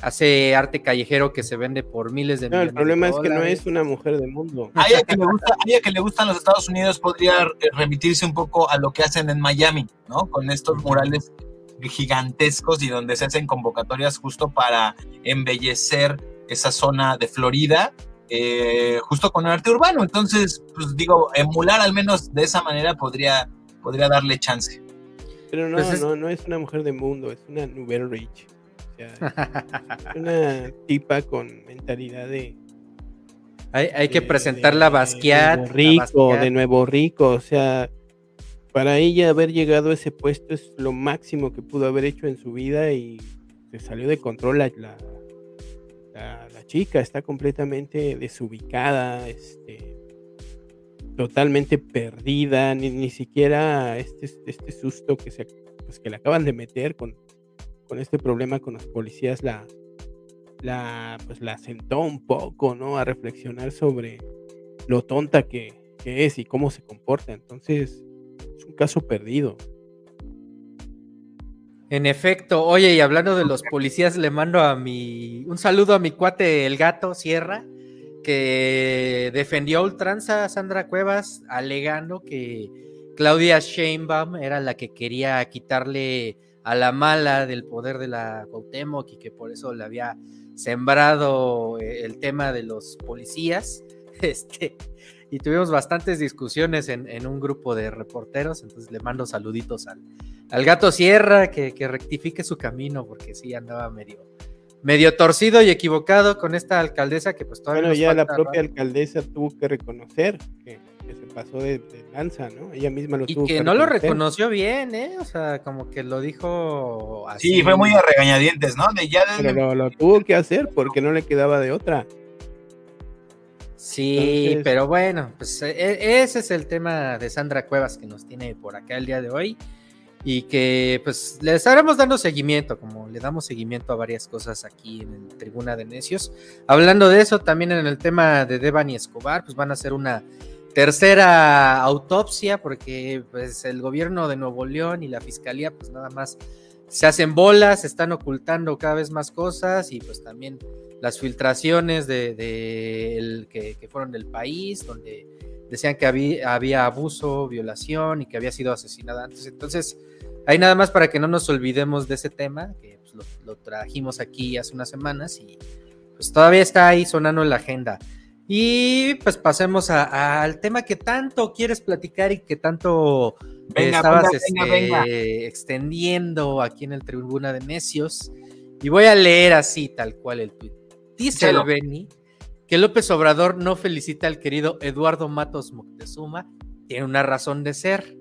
hace arte callejero que se vende por miles de no, millones. El problema es que no es una mujer del mundo. A ella que le gusta, que le gustan los Estados Unidos podría remitirse un poco a lo que hacen en Miami, ¿no? Con estos murales gigantescos y donde se hacen convocatorias justo para embellecer esa zona de Florida, eh, justo con el arte urbano. Entonces, pues digo, emular al menos de esa manera podría, podría darle chance. Pero no, pues no, no es una mujer de mundo, es una Nouvelle Rich. una tipa con mentalidad de. Hay, hay que presentar la Basquiat. rico, de nuevo rico, o sea, para ella haber llegado a ese puesto es lo máximo que pudo haber hecho en su vida y se salió de control la, la, chica, está completamente desubicada, este, totalmente perdida, ni, ni siquiera este, este susto que, se, pues, que le acaban de meter con, con este problema con los policías la, la, pues la sentó un poco, ¿no? A reflexionar sobre lo tonta que, que es y cómo se comporta. Entonces, caso perdido. En efecto, oye, y hablando de los policías, le mando a mi un saludo a mi cuate el gato Sierra, que defendió a ultranza a Sandra Cuevas, alegando que Claudia Sheinbaum era la que quería quitarle a la mala del poder de la Cuauhtémoc y que por eso le había sembrado eh, el tema de los policías. Este, y tuvimos bastantes discusiones en, un grupo de reporteros, entonces le mando saluditos al, al gato Sierra que, rectifique su camino, porque sí andaba medio, medio torcido y equivocado con esta alcaldesa que pues todavía... Bueno, ya la propia alcaldesa tuvo que reconocer que, se pasó de, lanza, ¿no? Ella misma lo y tuvo que, que no lo reconoció bien, ¿eh? O sea, como que lo dijo así. Sí, fue muy a regañadientes, ¿no? De ya Pero lo tuvo que hacer porque no le quedaba de otra. Sí, pero bueno, pues e, e, ese es el tema de Sandra Cuevas que nos tiene por acá el día de hoy y que pues le estaremos dando seguimiento, como le damos seguimiento a varias cosas aquí en el Tribuna de Necios. Hablando de eso, también en el tema de Devani Escobar, pues van a hacer una tercera autopsia porque pues el gobierno de Nuevo León y la fiscalía pues nada más se hacen bolas, están ocultando cada vez más cosas y pues también las filtraciones de, el, que, fueron del país, donde decían que había, había, abuso, violación y que había sido asesinada antes. Entonces, hay nada más para que no nos olvidemos de ese tema, que pues, lo, trajimos aquí hace unas semanas y pues todavía está ahí sonando en la agenda. Y pues pasemos al tema que tanto quieres platicar y que tanto Venga, estabas venga, venga, este, extendiendo aquí en el Tribuna de Necios. Y voy a leer así, tal cual el tweet. Dice Échalo. el Beni que López Obrador no felicita al querido Eduardo Matos Moctezuma. Tiene una razón de ser.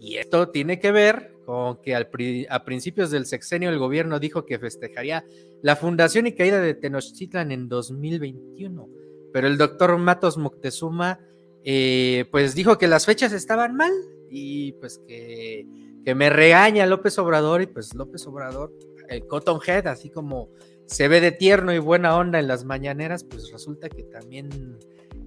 Y esto tiene que ver con que al pri- a principios del sexenio el gobierno dijo que festejaría la fundación y caída de Tenochtitlan en 2021. Pero el doctor Matos Moctezuma eh, pues dijo que las fechas estaban mal y pues que, que me regaña López Obrador y pues López Obrador, el Cotton Head, así como se ve de tierno y buena onda en las mañaneras, pues resulta que también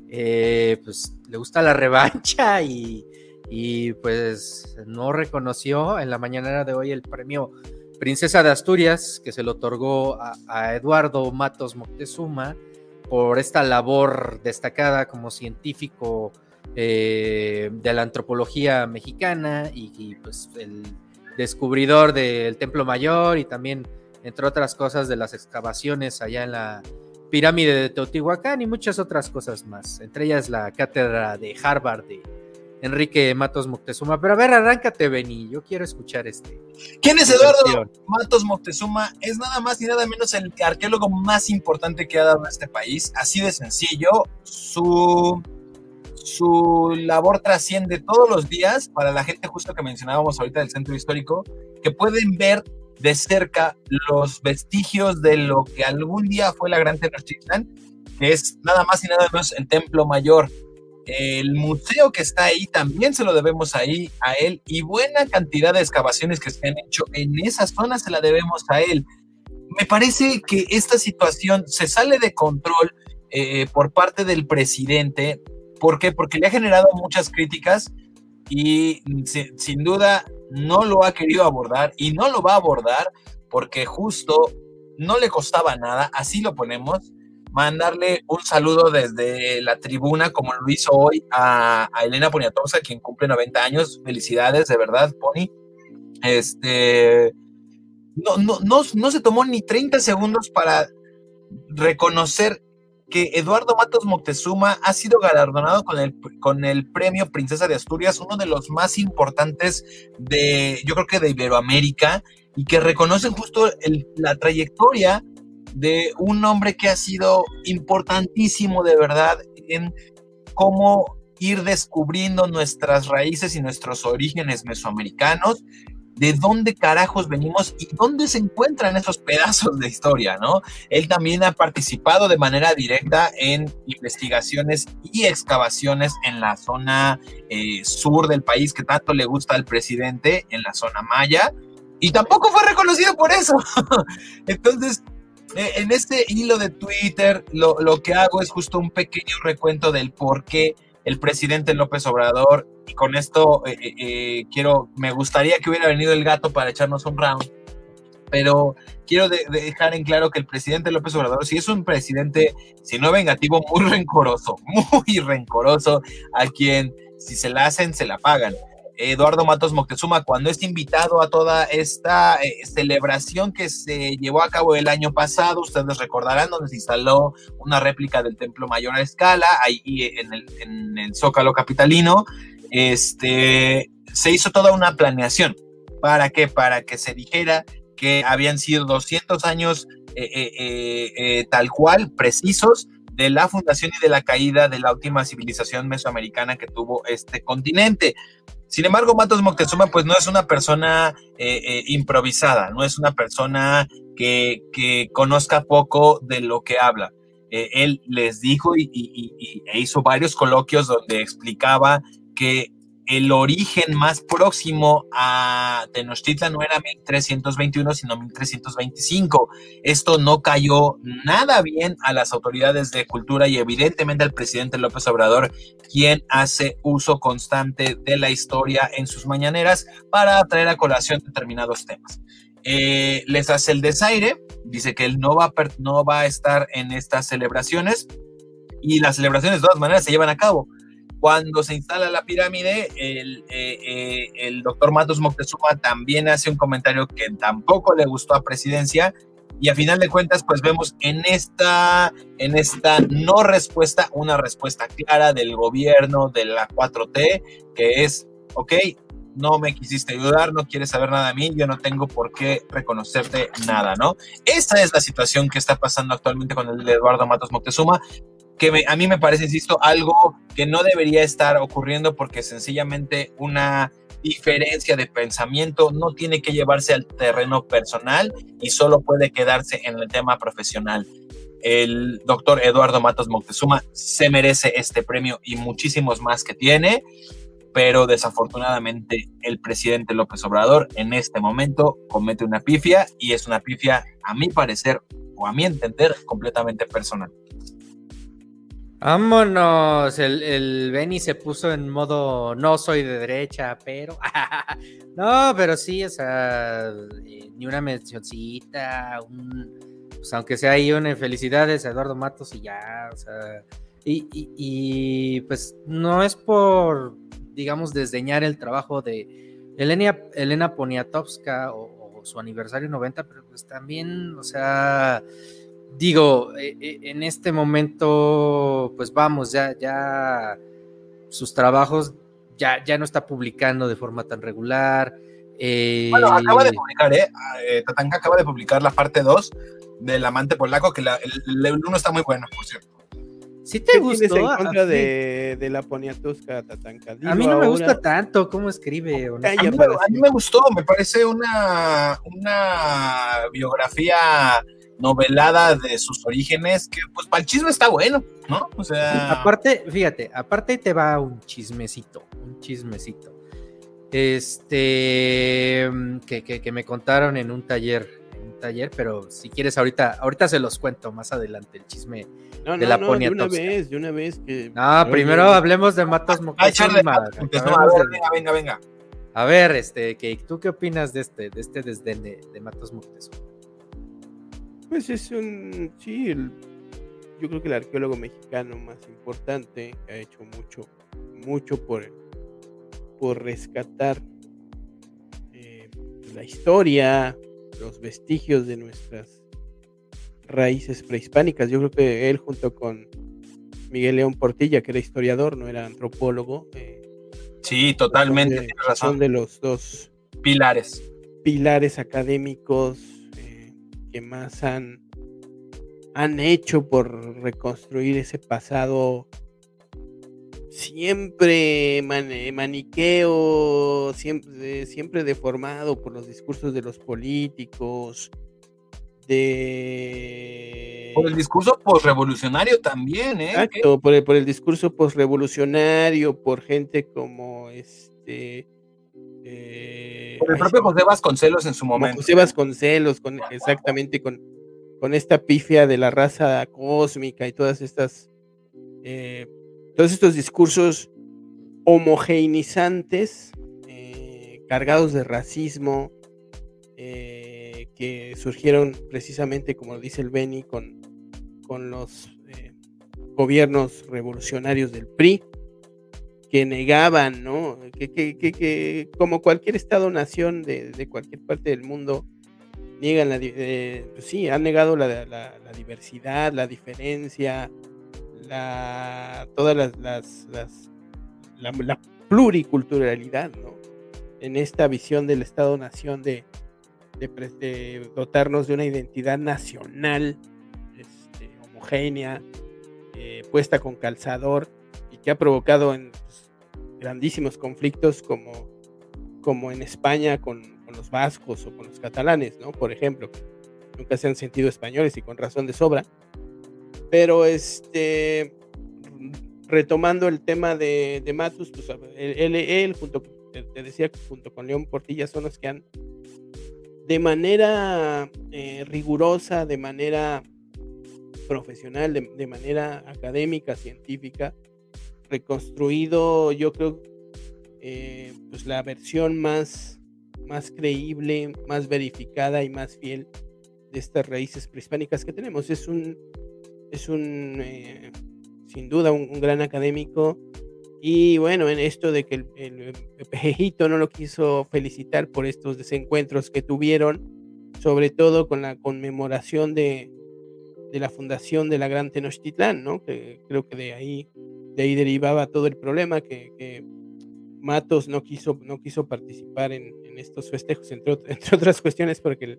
eh, pues le gusta la revancha y, y, pues no reconoció en la mañanera de hoy el premio Princesa de Asturias que se le otorgó a, a Eduardo Matos Moctezuma por esta labor destacada como científico eh, de la antropología mexicana y, y, pues el descubridor del Templo Mayor y también, entre otras cosas, de las excavaciones allá en la pirámide de Teotihuacán y muchas otras cosas más, entre ellas la cátedra de Harvard de Enrique Matos Moctezuma. Pero a ver, arráncate, Beni, yo quiero escuchar este. ¿Quién es Eduardo Matos Moctezuma? Es nada más y nada menos el arqueólogo más importante que ha dado este país. Así de sencillo. Su, su labor trasciende todos los días para la gente justo que mencionábamos ahorita del centro histórico, que pueden ver de cerca los vestigios de lo que algún día fue la Gran Tenochtitlan, que es nada más y nada menos el Templo Mayor. El museo que está ahí también se lo debemos ahí a él y buena cantidad de excavaciones que se han hecho en esa zona se la debemos a él. Me parece que esta situación se sale de control eh, por parte del presidente. ¿Por qué? Porque le ha generado muchas críticas y sin, duda no lo ha querido abordar y no lo va a abordar porque justo no le costaba nada, así lo ponemos, mandarle un saludo desde la tribuna, como lo hizo hoy a, Elena Poniatowska, quien cumple 90 años. Felicidades, de verdad, Pony. Este. No, no, no se tomó ni 30 segundos para reconocer que Eduardo Matos Moctezuma ha sido galardonado con el, con el premio Princesa de Asturias, uno de los más importantes de, yo creo que de Iberoamérica, y que reconocen justo la trayectoria de un hombre que ha sido importantísimo de verdad en cómo ir descubriendo nuestras raíces y nuestros orígenes mesoamericanos, de dónde carajos venimos y dónde se encuentran esos pedazos de historia, ¿no? Él también ha participado de manera directa en investigaciones y excavaciones en la zona eh, sur del país que tanto le gusta al presidente, en la zona maya, y tampoco fue reconocido por eso. Entonces, en este hilo de Twitter, lo, lo, que hago es justo un pequeño recuento del por qué el presidente López Obrador, y con esto eh, eh, quiero, me gustaría que hubiera venido el gato para echarnos un round, pero quiero de, de dejar en claro que el presidente López Obrador sí es un presidente, si no vengativo, muy rencoroso, muy rencoroso, a quien si se la hacen, se la pagan. Eduardo Matos Moctezuma, cuando es invitado a toda esta eh, celebración que se llevó a cabo el año pasado, ustedes recordarán, donde se instaló una réplica del Templo Mayor a escala, ahí en el, en el Zócalo Capitalino, este, se hizo toda una planeación. ¿Para qué? Para que se dijera que habían sido 200 años eh, eh, eh, tal cual, precisos, de la fundación y de la caída de la última civilización mesoamericana que tuvo este continente. Sin embargo, Matos Moctezuma pues no es una persona eh, eh, improvisada, no es una persona que, que, conozca poco de lo que habla. Eh, él les dijo y, e hizo varios coloquios donde explicaba que el origen más próximo a Tenochtitlan no era 1321, sino 1325. Esto no cayó nada bien a las autoridades de cultura y evidentemente al presidente López Obrador, quien hace uso constante de la historia en sus mañaneras para traer a colación determinados temas. Eh, les hace el desaire, dice que él no va, a no va a estar en estas celebraciones y las celebraciones de todas maneras se llevan a cabo cuando se instala la pirámide, el, eh, eh, el, doctor Matos Moctezuma también hace un comentario que tampoco le gustó a presidencia y a final de cuentas pues vemos en esta, en esta no respuesta una respuesta clara del gobierno de la 4T que es, ok, no me quisiste ayudar, no quieres saber nada de mí, yo no tengo por qué reconocerte nada, ¿no? Esa es la situación que está pasando actualmente con el de Eduardo Matos Moctezuma, a mí me parece, insisto, algo que no debería estar ocurriendo porque sencillamente una diferencia de pensamiento no tiene que llevarse al terreno personal y solo puede quedarse en el tema profesional. El doctor Eduardo Matos Moctezuma se merece este premio y muchísimos más que tiene pero desafortunadamente el presidente López Obrador en este momento comete una pifia y es una pifia, a mi parecer o a mi entender, completamente personal. Vámonos, el, el Benny se puso en modo no soy de derecha, pero no, pero sí, o sea, ni una mencioncita, pues aunque sea ahí una felicidades a Eduardo Matos y ya, o sea, y, y pues no es por digamos, desdeñar el trabajo de Elena, Elena Poniatowska o, su aniversario 90, pero pues también, o sea, digo, e, e, en este momento, pues vamos, ya, ya sus trabajos ya, ya no está publicando de forma tan regular. bueno, acaba de eh, publicar, ¿eh? ¿eh? Tatanka acaba de publicar la parte 2 del amante polaco, que el, el, uno está muy bueno, por cierto. ¿Sí te gustó? en contra de, de, la Poniatowska Tatanka? a mí no me gusta tanto cómo escribe. a, mí, me gustó, me parece una, una biografía novelada de sus orígenes que pues para el chisme está bueno, ¿no? O sea... Aparte, fíjate, aparte te va un chismecito, un chismecito. Este, que, que, que me contaron en un taller, en un taller, pero si quieres ahorita, ahorita se los cuento más adelante el chisme no, de no, la no, de una vez, de una vez que. No, primero hablemos de Matos Moctezuma. venga, venga, venga. A ver, este, ¿tú qué opinas de este, de este desdén de, Matos Moctezuma? Pues es un, sí, yo creo que el arqueólogo mexicano más importante que ha hecho mucho, mucho por, por rescatar eh, la historia, los vestigios de nuestras raíces prehispánicas. Yo creo que él junto con Miguel León Portilla, que era historiador, no era antropólogo. Eh, sí, totalmente, de, razón. de los dos pilares. Pilares académicos que más han, han hecho por reconstruir ese pasado siempre maniqueo, siempre, siempre deformado por los discursos de los políticos, de... Por el discurso posrevolucionario también, ¿eh? Exacto, por el, por el discurso posrevolucionario, por gente como este... Eh, por el propio José Vasconcelos en su momento. José Vasconcelos, con, exactamente, con, con esta pifia de la raza cósmica y todas estas... Eh, todos estos discursos homogeneizantes, eh, cargados de racismo, eh, que surgieron precisamente, como dice el Beni, con, con los eh, gobiernos revolucionarios del PRI, que negaban, ¿no? Que, que, que, como cualquier Estado-nación de, de, cualquier parte del mundo, niegan la, eh, pues sí, han negado la, la, diversidad, la diferencia, la, todas las, las, la, pluriculturalidad, ¿no? En esta visión del Estado-nación de, de, dotarnos de una identidad nacional este, homogénea, eh, puesta con calzador y que ha provocado en, grandísimos conflictos como, como en España con, los vascos o con los catalanes, ¿no? Por ejemplo, nunca se han sentido españoles y con razón de sobra. Pero este, retomando el tema de, de Matus, pues él, él, junto, te decía que junto con León Portilla son los que han de manera eh, rigurosa, de manera profesional, de, manera académica, científica, reconstruido, yo creo, eh, pues la versión más, más creíble, más verificada y más fiel de estas raíces prehispánicas que tenemos. Es un, es un, eh, sin duda, un, gran académico y bueno, en esto de que el, el, no lo quiso felicitar por estos desencuentros que tuvieron, sobre todo con la conmemoración de, de la fundación de la Gran Tenochtitlán, ¿no? Que creo que de ahí, de ahí derivaba todo el problema, que, Matos no quiso, no quiso participar en, estos festejos, entre, ot- entre otras cuestiones, porque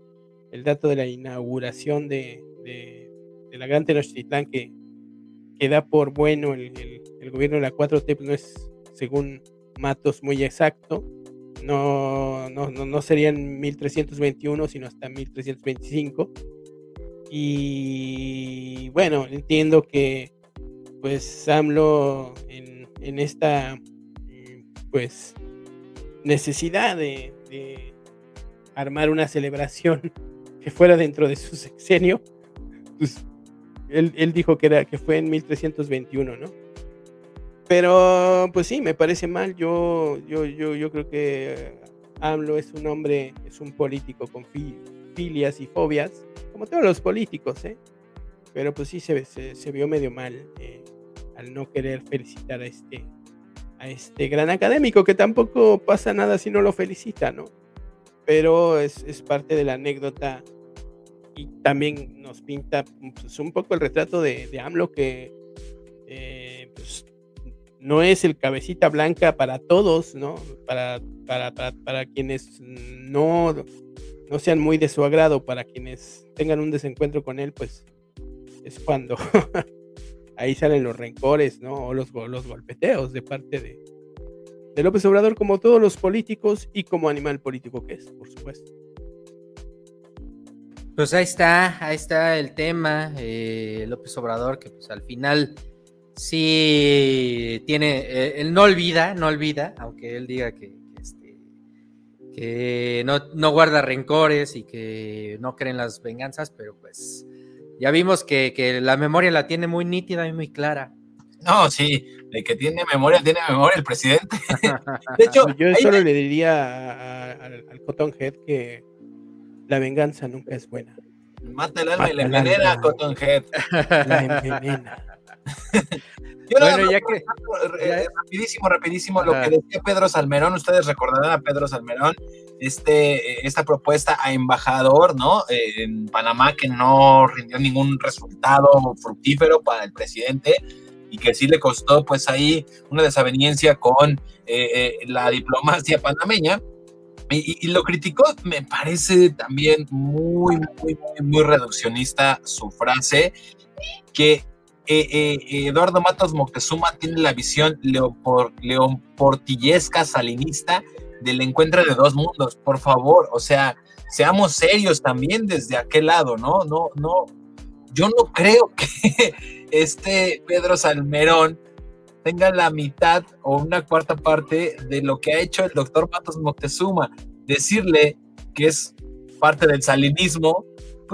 el, dato de la inauguración de, la Gran Tenochtitlán que, que da por bueno el gobierno de la 4T pues, no es, según Matos, muy exacto. No, no, no, no serían 1321, sino hasta 1325. Y bueno, entiendo que pues AMLO en, en esta eh, pues necesidad de, armar una celebración que fuera dentro de su sexenio, pues él, él dijo que, era, que fue en 1321, ¿no? Pero pues sí, me parece mal. Yo, yo, yo, yo creo que AMLO es un hombre, es un político con fi- filias y fobias, como todos los políticos, ¿eh? Pero pues sí se, se, se vio medio mal eh, al no querer felicitar a este, a este gran académico, que tampoco pasa nada si no lo felicita, ¿no? Pero es, es parte de la anécdota y también nos pinta pues, un poco el retrato de, de AMLO que eh, pues, no es el cabecita blanca para todos, ¿no? Para, para, para, para quienes no, no sean muy de su agrado, para quienes tengan un desencuentro con él, pues es cuando ahí salen los rencores, ¿no? O los, los golpeteos de parte de, López Obrador, como todos los políticos y como animal político que es, por supuesto. Pues ahí está, ahí está el tema, eh, López Obrador, que pues al final sí tiene, eh, él no olvida, no olvida, aunque él diga que, que, este, que no, no guarda rencores y que no cree en las venganzas, pero pues ya vimos que, que la memoria la tiene muy nítida y muy clara. No, sí, de que tiene memoria, tiene memoria el presidente. De hecho, Yo solo le diría a- a- al, al Cotton Head que la venganza nunca es buena. mata el alma y el envenena a alma. Cotton Head. La envenena. Yo nada Bueno, más ya que- eh, ya- rapidísimo, rapidísimo, lo que decía Pedro Salmerón, ustedes recordarán a Pedro Salmerón, este, eh, esta propuesta a embajador, ¿no? Eh, en Panamá que no rindió ningún resultado fructífero para el presidente y que sí le costó pues ahí una desaveniencia con eh, eh, la diplomacia panameña. Y, y- y lo criticó, me parece también muy, muy, muy, muy reduccionista su frase, que eh, eh, Eduardo Matos Moctezuma tiene la visión leopor, leoportillesca salinista del encuentro de dos mundos. Por favor, o sea, seamos serios también desde aquel lado, ¿no? No, no, yo no creo que este Pedro Salmerón tenga la mitad o una cuarta parte de lo que ha hecho el doctor Matos Moctezuma. Decirle que es parte del salinismo,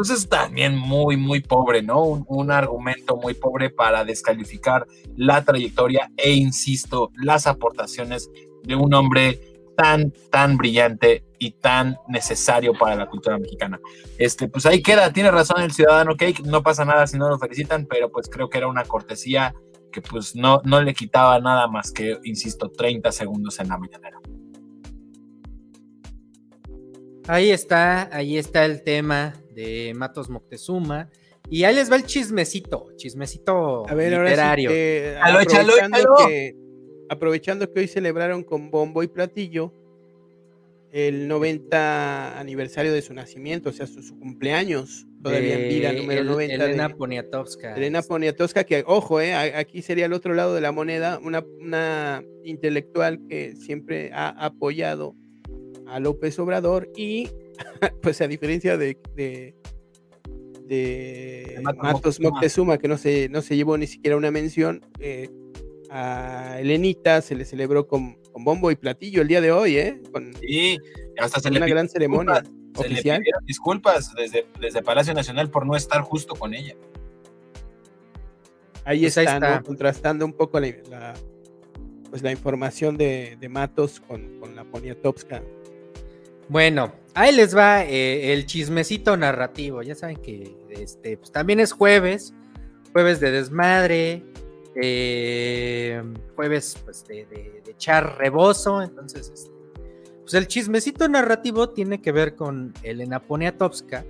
pues es también muy, muy pobre, ¿no? Un, argumento muy pobre para descalificar la trayectoria e, insisto, las aportaciones de un hombre tan, tan brillante y tan necesario para la cultura mexicana. Este, pues ahí queda, tiene razón el ciudadano Cake, no pasa nada si no lo felicitan, pero pues creo que era una cortesía que pues no, no le quitaba nada más que, insisto, 30 segundos en la mañanera. Ahí está, ahí está el tema de Matos Moctezuma. Y ahí les va el chismecito, chismecito A ver, ahora sí literario. que, échalo, aprovechando, que, aprovechando que hoy celebraron con bombo y platillo el 90 aniversario de su nacimiento, o sea, su, su cumpleaños, todavía en vida, número El- 90. Elena de, Poniatowska. Elena Poniatowska, que ojo, eh, aquí sería el otro lado de la moneda, una, una intelectual que siempre ha apoyado a López Obrador y, pues a diferencia de, de, de De Matos Matos Moctezuma. Moctezuma, que no se, no se llevó ni siquiera una mención, eh, a Elenita se le celebró con, con bombo y platillo el día de hoy, ¿eh? Con Y hasta se le una pidió gran ceremonia le oficial. pidieron disculpas desde, desde Palacio Nacional por no estar justo con ella. Ahí Pues ahí está, contrastando un poco la, la- pues la información de, de Matos con, con la Poniatowska. Bueno, ahí les va eh, el chismecito narrativo. Ya saben que este, pues, también es jueves, jueves de desmadre, eh, jueves pues, de, de- echar rebozo. Entonces, este, Pues el chismecito narrativo tiene que ver con Elena Poniatowska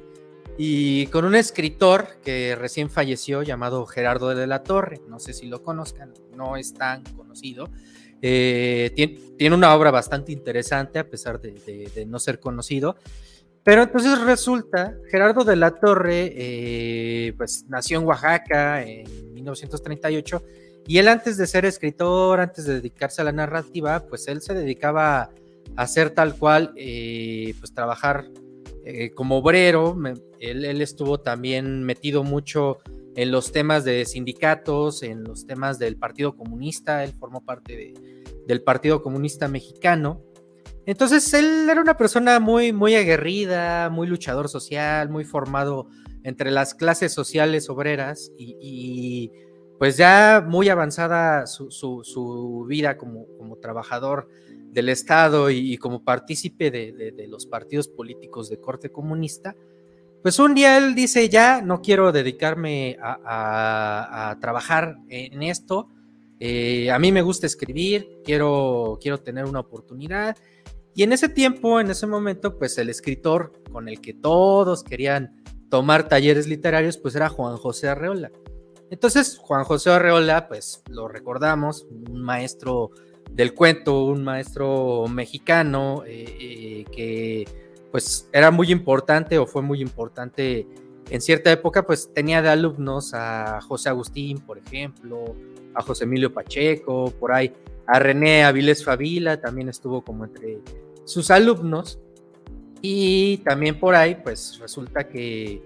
y con un escritor que recién falleció llamado Gerardo de la Torre. No sé si lo conozcan, no es tan conocido. Eh, tiene, una obra bastante interesante a pesar de, no ser conocido. Pero entonces resulta, Gerardo de la Torre, eh, pues nació en Oaxaca en 1938 y él antes de ser escritor, antes de dedicarse a la narrativa, pues él se dedicaba a hacer tal cual, eh, pues trabajar como obrero. Él, él, estuvo también metido mucho en los temas de sindicatos, en los temas del Partido Comunista, él formó parte de, del Partido Comunista Mexicano. Entonces él era una persona muy, muy aguerrida, muy luchador social, muy formado entre las clases sociales obreras y, y pues ya muy avanzada su, su, su vida como, como, trabajador del Estado y, y como partícipe de, de, de, los partidos políticos de corte comunista, pues un día él dice, ya no quiero dedicarme a, trabajar en esto, eh, a mí me gusta escribir, quiero, quiero tener una oportunidad. Y en ese tiempo, en ese momento, pues el escritor con el que todos querían tomar talleres literarios, pues era Juan José Arreola. Entonces, Juan José Arreola, pues lo recordamos, un maestro del cuento, un maestro mexicano eh, eh, que pues era muy importante o fue muy importante en cierta época, pues tenía de alumnos a José Agustín, por ejemplo, a José Emilio Pacheco, por ahí, a René Avilés Favila, también estuvo como entre sus alumnos. Y también por ahí, pues resulta que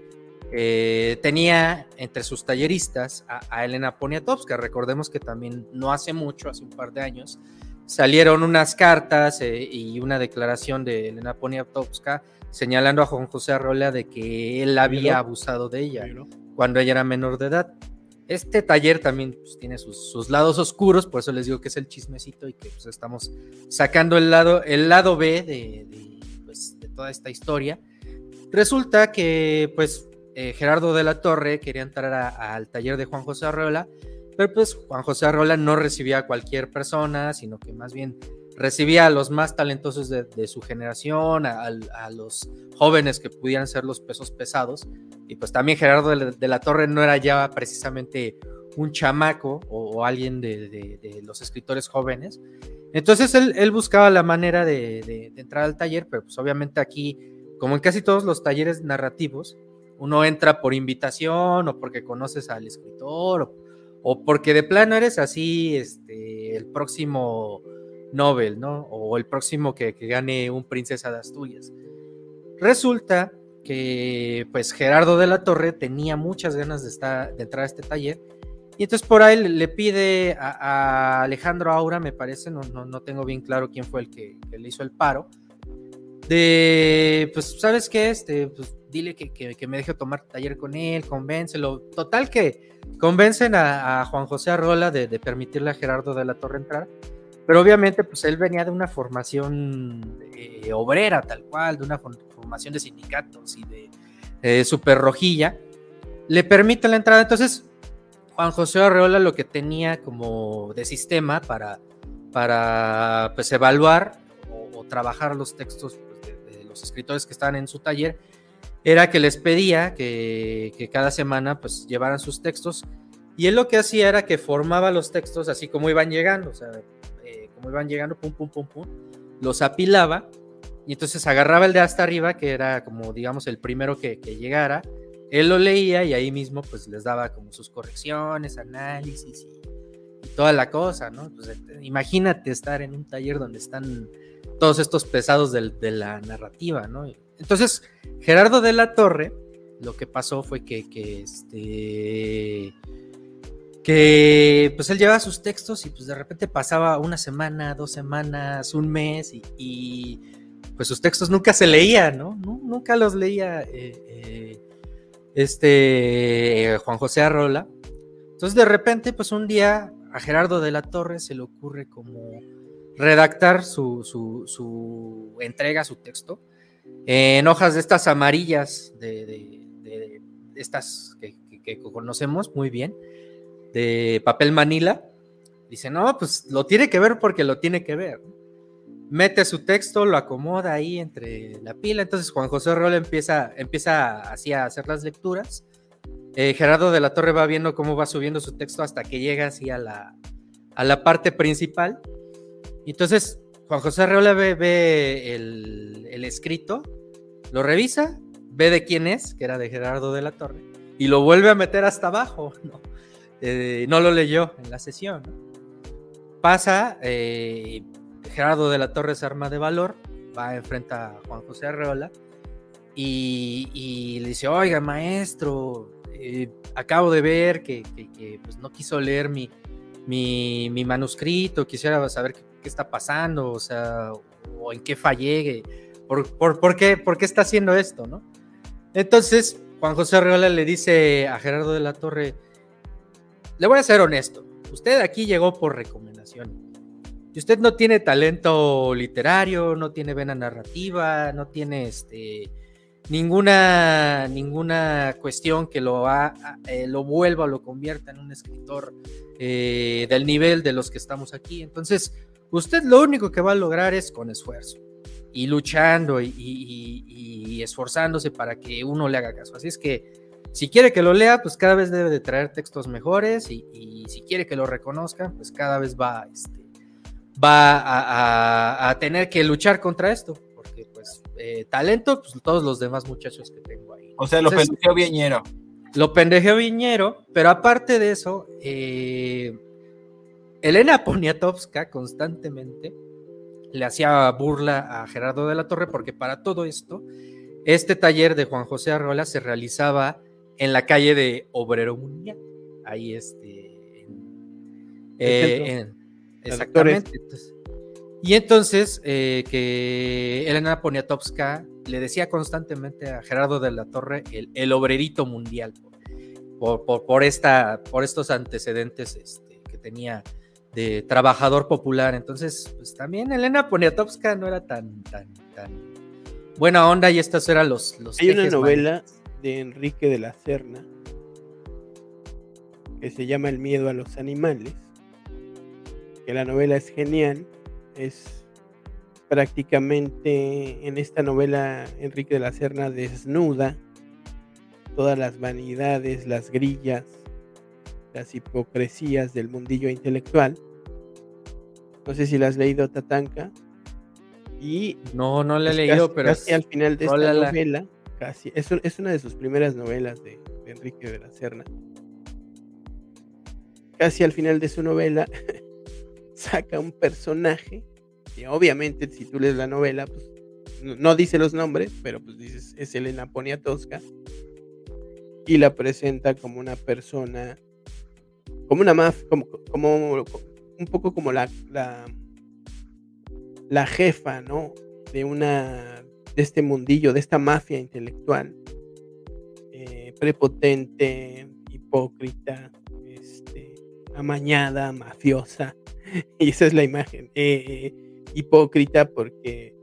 eh, tenía entre sus talleristas a, a, Elena Poniatowska. Recordemos que también no hace mucho, hace un par de años, salieron unas cartas eh, y una declaración de Elena Poniatowska señalando a Juan José Arrola de que él había abusado de ella cuando ella era menor de edad. Este taller también pues, tiene sus, sus, lados oscuros, por eso les digo que es el chismecito y que pues, estamos sacando el lado, el lado B de, de, pues, de toda esta historia. Resulta que pues eh, Gerardo de la Torre quería entrar a, al taller de Juan José Arreola, pero pues Juan José Arreola no recibía a cualquier persona, sino que más bien recibía a los más talentosos de, su generación, a, los jóvenes que pudieran ser los pesos pesados. Y pues también Gerardo de la, Torre no era ya precisamente un chamaco o, alguien de, de, de, los escritores jóvenes. Entonces él, él buscaba la manera de, entrar al taller, pero pues obviamente aquí, como en casi todos los talleres narrativos, uno entra por invitación o porque conoces al escritor o, o porque de plano eres así este, el próximo Nobel, ¿no? O el próximo que, gane un Princesa de Asturias. Resulta que pues Gerardo de la Torre tenía muchas ganas de, estar, de entrar a este taller y entonces por ahí le pide a, Alejandro Aura, me parece, no, no, no, tengo bien claro quién fue el que, que, le hizo el paro, de, pues, ¿sabes qué? Este, pues, dile que, que, que, me deje tomar taller con él, convéncelo. Total que convencen a, a Juan José Arrola de, de, permitirle a Gerardo de la Torre entrar, pero obviamente pues él venía de una formación eh, obrera tal cual, de una formación de sindicatos y de eh, super rojilla, le permite la entrada, entonces Juan José Arreola lo que tenía como de sistema para, para pues, evaluar o, o trabajar los textos pues, de, de, los escritores que estaban en su taller era que les pedía que, cada semana pues llevaran sus textos y él lo que hacía era que formaba los textos así como iban llegando, o sea, eh, como iban llegando, pum, pum, pum, pum, los apilaba y entonces agarraba el de hasta arriba, que era como digamos el primero que, que llegara, él lo leía y ahí mismo pues les daba como sus correcciones, análisis y, y toda la cosa, ¿no? Pues, imagínate estar en un taller donde están todos estos pesados de, de, la narrativa, ¿no? Entonces, Gerardo de la Torre, lo que pasó fue que, que este que pues él llevaba sus textos y pues de repente pasaba una semana, dos semanas, un mes y, pues sus textos nunca se leían, ¿no? Nunca los leía eh, eh, este Juan José Arrola. Entonces de repente, pues un día a Gerardo de la Torre se le ocurre como redactar su, su, entrega, su texto, en hojas de estas amarillas, de, estas que, conocemos muy bien, de papel manila. Dice, no, pues lo tiene que ver porque lo tiene que ver. mete su texto, lo acomoda ahí entre la pila. Entonces Juan José Arreola empieza, empieza así a hacer las lecturas. Eh, Gerardo de la Torre va viendo cómo va subiendo su texto hasta que llega así a la, a la parte principal. Y entonces Juan José Arreola ve, ve el, escrito, lo revisa, ve de quién es, que era de Gerardo de la Torre, y lo vuelve a meter hasta abajo. No, Eh, no lo leyó en la sesión. Pasa, eh, Gerardo de la Torre se arma de valor, va enfrenta a Juan José Arreola y, y le dice, oiga maestro, eh, acabo de ver que, pues, no quiso leer mi, mi, mi manuscrito, quisiera saber qué, qué está pasando, o sea, o en qué fallé, por, qué, está haciendo esto, ¿no? Entonces, Juan José Arreola le dice a Gerardo de la Torre, le voy a ser honesto, usted aquí llegó por recomendación. Y usted no tiene talento literario, no tiene vena narrativa, no tiene este, ninguna, ninguna cuestión que lo, eh, vuelva o lo convierta en un escritor eh, del nivel de los que estamos aquí. Entonces, usted lo único que va a lograr es con esfuerzo y luchando y, y- y- y esforzándose para que uno le haga caso. Así es que si quiere que lo lea, pues cada vez debe de traer textos mejores y, y si quiere que lo reconozcan, pues cada vez va, este, va a, a- a tener que luchar contra esto, porque pues eh, talento, pues todos los demás muchachos que tengo ahí. O sea, lo Entonces, pendejeó Viñero. lo pendejeó Viñero, pero aparte de eso, eh, Elena Poniatowska constantemente le hacía burla a Gerardo de la Torre porque para todo esto, este taller de Juan José Arrola se realizaba en la calle de Obrero Mundial. Ahí este... en- eh, en- exactamente. entonces- y entonces eh, que Elena Poniatowska le decía constantemente a Gerardo de la Torre el, el obrerito mundial por, por, por esta, por estos antecedentes este, que tenía de trabajador popular. Entonces, pues también Elena Poniatowska no era tan, tan, tan buena onda y estos eran los... los Hay una novela de Enrique de la Serna que se llama El miedo a los animales. Que la novela es genial. Es prácticamente en esta novela Enrique de la Serna desnuda todas las vanidades, las grillas, las hipocresías del mundillo intelectual. No sé si la has leído, Tatanka. Y No, no la he pues leído, pero casi al final de esta novela, casi, es, es una de sus primeras novelas de, de Enrique de la Serna. Casi al final de su novela saca un personaje que obviamente si tú lees la novela, pues no, no dice los nombres, pero pues dices es Elena Poniatowska y la presenta como una persona, como una maf, como, un poco como la, la jefa, ¿no? De una, de este mundillo, de esta mafia intelectual, eh, prepotente, hipócrita, este, amañada, mafiosa, y esa es la imagen, eh, eh, hipócrita porque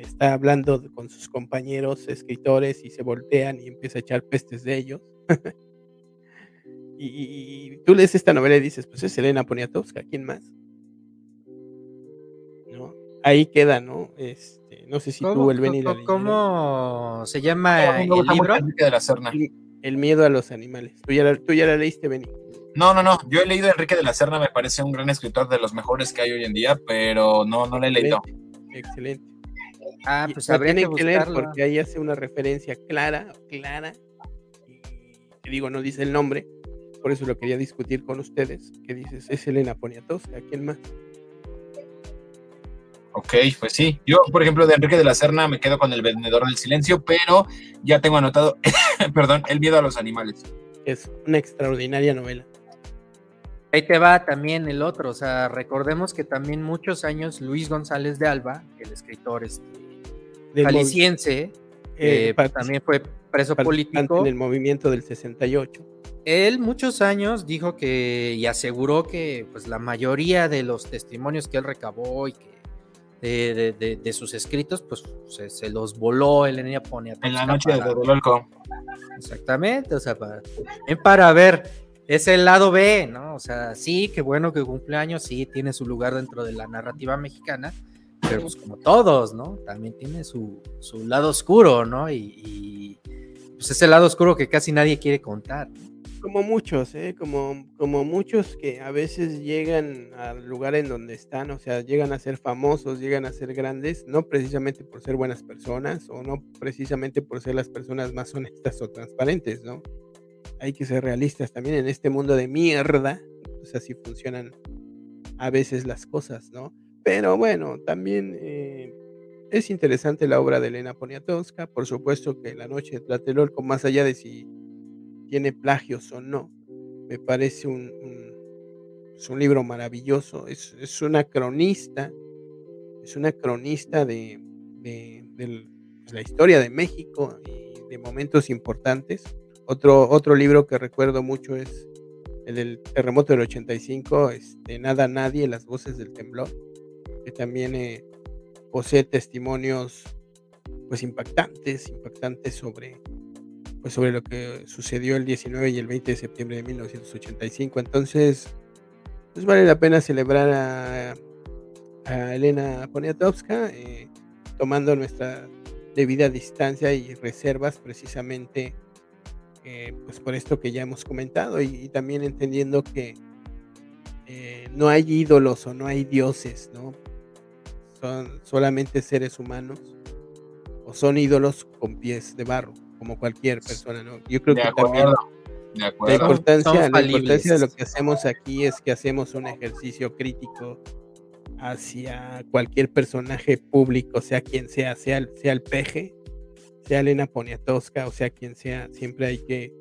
está hablando con sus compañeros escritores y se voltean y empieza a echar pestes de ellos. y, y- y tú lees esta novela y dices, pues es Elena Poniatowska, ¿quién más? ¿no? Ahí queda, ¿no? Este, no sé si ¿Cómo, tú, el Beni, la cómo- cómo se llama me el libro? De la Serna. El, el miedo a los animales. Tú ya la, tú ya la leíste, Beni. No, no, no. Yo he leído a Enrique de la Serna, me parece un gran escritor de los mejores que hay hoy en día, pero no, no lo he leído. Excelente. Ah, pues la habría que que leer porque ahí hace una referencia clara, clara. Y te digo, no dice el nombre. Por eso lo quería discutir con ustedes. Que dices, es Elena Poniatowska. ¿Quién más? Ok, pues sí. Yo, por ejemplo, de Enrique de la Serna me quedo con El Vendedor del Silencio, pero ya tengo anotado, perdón, El miedo a los animales. Es una extraordinaria novela. Ahí te va también el otro, o sea, recordemos que también muchos años Luis González de Alba, el escritor este, jalisciense, eh, eh, también fue preso político. En el movimiento del 68. Él muchos años dijo que y aseguró que pues la mayoría de los testimonios que él recabó y que de, de- de- de sus escritos pues se, se los voló Poniatowska En la noche de Dodololco. Exactamente, o sea, para, para ver ese lado B, ¿no? O sea, sí, qué bueno que cumpleaños, sí, tiene su lugar dentro de la narrativa mexicana, pero pues como todos, ¿no? También tiene su, su lado oscuro, ¿no? Y, y, pues ese lado oscuro que casi nadie quiere contar. ¿no? Como muchos, ¿eh? Como, como muchos que a veces llegan al lugar en donde están, o sea, llegan a ser famosos, llegan a ser grandes, no precisamente por ser buenas personas o no precisamente por ser las personas más honestas o transparentes, ¿no? Hay que ser realistas también en este mundo de mierda, pues así funcionan a veces las cosas, ¿no? Pero bueno, también eh, es interesante la obra de Elena Poniatowska, por supuesto que La Noche de Tlatelolco, más allá de si tiene plagios o no. Me parece un, es un libro maravilloso. Es, es, una cronista, es una cronista de, de, de, la historia de México y de momentos importantes. Otro, otro libro que recuerdo mucho es el del terremoto del 85, este, Nada Nadie, Las Voces del Temblor, que también eh, posee testimonios pues impactantes, impactantes sobre pues sobre lo que sucedió el 19 y el 20 de septiembre de 1985. Entonces, pues vale la pena celebrar a, Elena Poniatowska, eh, tomando nuestra debida distancia y reservas precisamente eh, pues por esto que ya hemos comentado y, y también entendiendo que eh, no hay ídolos o no hay dioses, ¿no? Son solamente seres humanos o son ídolos con pies de barro como cualquier persona, ¿no? Yo creo De que acuerdo, también de acuerdo. la importancia, la importancia de lo que hacemos aquí es que hacemos un ejercicio crítico hacia cualquier personaje público, sea quien sea, sea, el- sea el peje, sea Elena Poniatowska, o sea quien sea, siempre hay que,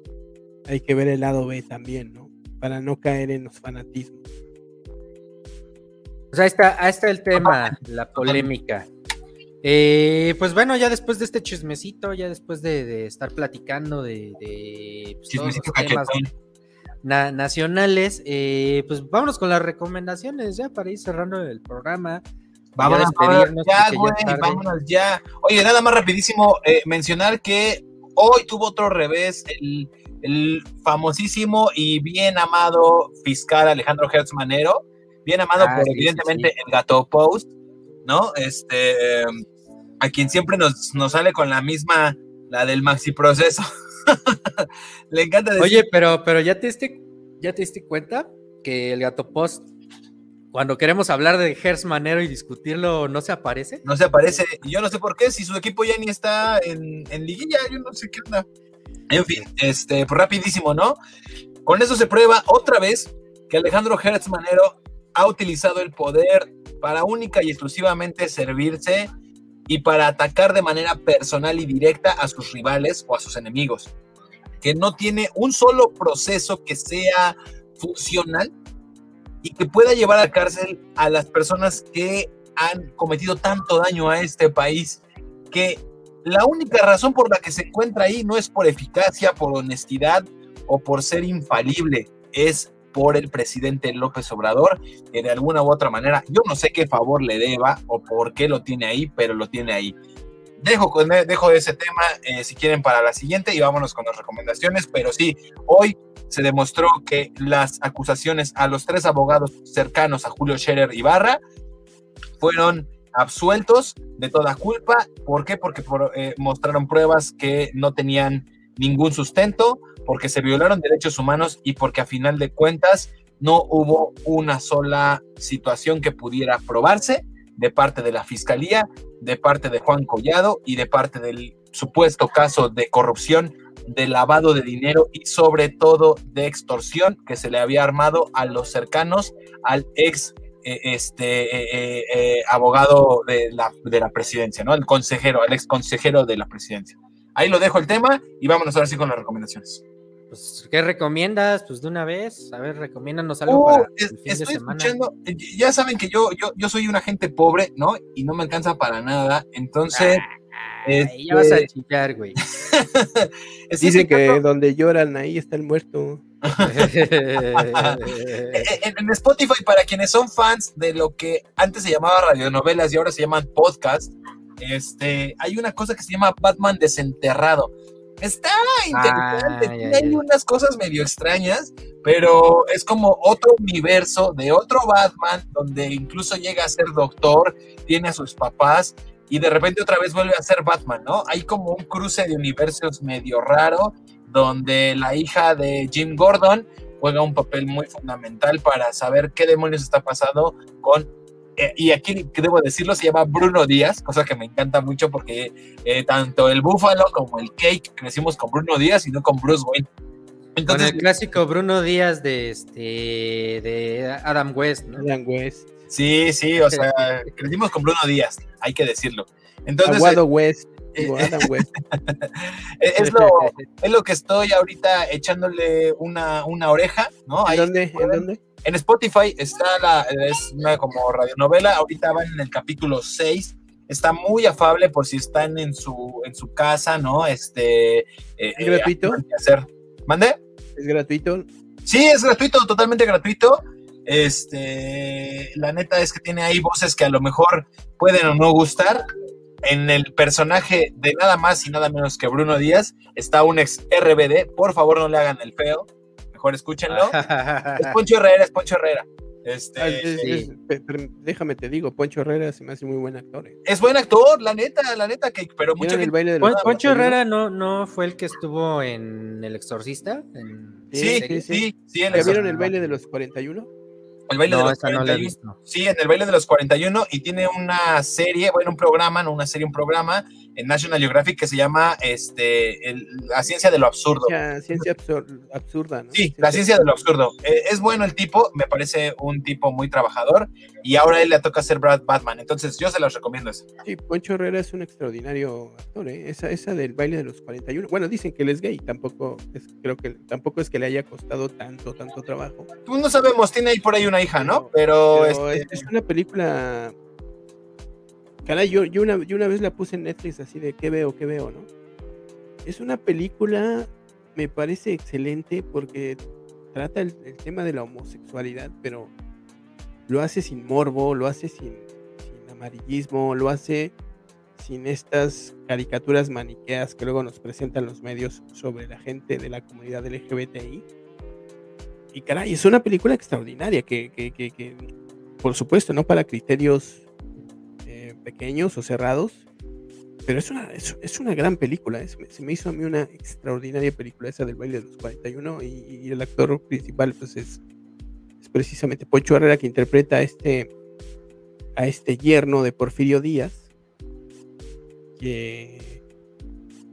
hay que ver el lado B también, ¿no? Para no caer en los fanatismos. Pues ahí está, ahí está el tema, la polémica. Eh, pues bueno, ya después de este chismecito, ya después de, de estar platicando de, de, pues, todos Chismecito los temas na- nacionales, eh, pues vámonos con las recomendaciones ya para ir cerrando el programa. Vámonos, Ya ya, ya güey, tarde. vámonos ya. Oye, nada más rapidísimo, eh, mencionar que hoy tuvo otro revés el, el famosísimo y bien amado fiscal Alejandro Hertz Manero, bien amado Ah, por sí, evidentemente sí. el gato Post, ¿no? Este, a quien siempre nos, nos sale con la misma, la del maxi proceso. Le encanta decir, Oye, pero, pero ya te diste, ya te diste cuenta que el gato post, cuando queremos hablar de Gers Manero y discutirlo, no se aparece. no se aparece, y yo no sé por qué, si su equipo ya ni está en, en liguilla, yo no sé qué onda. En fin, este, pues rapidísimo, ¿no? Con eso se prueba otra vez que Alejandro Hertz Manero ha utilizado el poder para única y exclusivamente servirse y para atacar de manera personal y directa a sus rivales o a sus enemigos. Que no tiene un solo proceso que sea funcional y que pueda llevar a la cárcel a las personas que han cometido tanto daño a este país que la única razón por la que se encuentra ahí no es por eficacia, por honestidad o por ser infalible, es por el presidente López Obrador, que de alguna u otra manera, yo no sé qué favor le deba o por qué lo tiene ahí, pero lo tiene ahí. Dejo, con, dejo ese tema, eh, si quieren, para la siguiente y vámonos con las recomendaciones, pero sí, hoy se demostró que las acusaciones a los tres abogados cercanos a Julio Scherer Ibarra fueron absueltos de toda culpa. ¿Por qué? Porque por, eh, mostraron pruebas que no tenían ningún sustento, porque se violaron derechos humanos y porque a final de cuentas no hubo una sola situación que pudiera probarse de parte de la fiscalía, de parte de Juan Collado y de parte del supuesto caso de corrupción, de lavado de dinero y sobre todo de extorsión que se le había armado a los cercanos al ex eh, este eh, eh, abogado de la, de la presidencia, ¿no? El consejero, el ex consejero de la presidencia. Ahí lo dejo el tema y vámonos ahora sí con las recomendaciones. Pues, ¿qué recomiendas? Pues de una vez, a ver, recomiéndanos algo Oh, para es- el fin de estoy semana. escuchando, ya saben que yo, yo, yo soy una gente pobre, ¿no? Y no me alcanza para nada, entonces... Ay, ya vas a este, chillar, güey. Dice que donde lloran ahí está el muerto. En, en Spotify, para quienes son fans de lo que antes se llamaba radionovelas y ahora se llaman podcast, este, hay una cosa que se llama Batman desenterrado. Está interesante, Ah, ya, ya. unas cosas medio extrañas, pero es como otro universo de otro Batman, donde incluso llega a ser doctor, tiene a sus papás y de repente otra vez vuelve a ser Batman, ¿no? Hay como un cruce de universos medio raro, donde la hija de Jim Gordon juega un papel muy fundamental para saber qué demonios está pasando con eh, y aquí que debo decirlo, se llama Bruno Díaz, cosa que me encanta mucho porque eh, tanto el Búfalo como el Cake crecimos con Bruno Díaz y no con Bruce Wayne. Con el clásico Bruno Díaz de este de Adam West, ¿no? Adam West. sí, sí, o sea, crecimos con Bruno Díaz, hay que decirlo. Entonces, Aguado West. eh, West. eh, es, lo, es lo que estoy ahorita echándole una, una oreja, ¿no? ¿En Ahí dónde? ¿En dónde? En Spotify está la, es una como radionovela, ahorita van en el capítulo 6, está muy afable por si están en su, en su casa, ¿no? Este, eh, ¿Es gratuito? eh, ¿qué hacer? ¿Mande? ¿Es gratuito? Sí, es gratuito, totalmente gratuito. Este, la neta es que tiene ahí voces que a lo mejor pueden o no gustar. En el personaje de nada más y nada menos que Bruno Díaz está un ex RBD. Por favor, no le hagan el feo. Mejor escúchenlo. Es Poncho Herrera, es Poncho Herrera. Este, Ah, es- sí. es- déjame te digo, Poncho Herrera se me hace muy buen actor. eh. es buen actor, la neta, la neta, que, pero mucha ¿Vieron el gente- baile de Pon- los Poncho 41? Herrera no, no fue el que estuvo en El Exorcista. En- Sí, sí, sí, sí, en ¿Ya el, vieron el baile de los 41? el baile de No, los esa no la he 41. visto. Sí, en el baile de los 41 y tiene una serie, bueno, un programa, no una serie, un programa en National Geographic que se llama este, el- La ciencia de lo absurdo. Ciencia, ciencia absur- absurda, ¿no? Sí, la ciencia de lo absurdo. Eh, es bueno el tipo, me parece un tipo muy trabajador y ahora a él le toca ser Brad Batman, entonces yo se los recomiendo eso. Sí, Poncho Herrera es un extraordinario actor, ¿eh? Esa, esa del baile de los 41. Bueno, dicen que él es gay, tampoco es, creo que tampoco es que le haya costado tanto, tanto trabajo. Tú no sabemos, tiene ahí por ahí una hija, ¿no? Pero, Pero este, es, es una película. Caray, yo, yo, una, yo una vez la puse en Netflix así de qué veo, qué veo, ¿no? Es una película, me parece excelente porque trata el, el tema de la homosexualidad, pero lo hace sin morbo, lo hace sin, sin amarillismo, lo hace sin estas caricaturas maniqueas que luego nos presentan los medios sobre la gente de la comunidad LGBTI. Y caray, es una película extraordinaria que, que- que- que, por supuesto, no para criterios pequeños o cerrados, pero es una, es, una gran película. es- se me hizo a mí una extraordinaria película esa del baile de los 41 y, y el actor principal pues es, es precisamente Poncho Herrera que interpreta a este, a este yerno de Porfirio Díaz que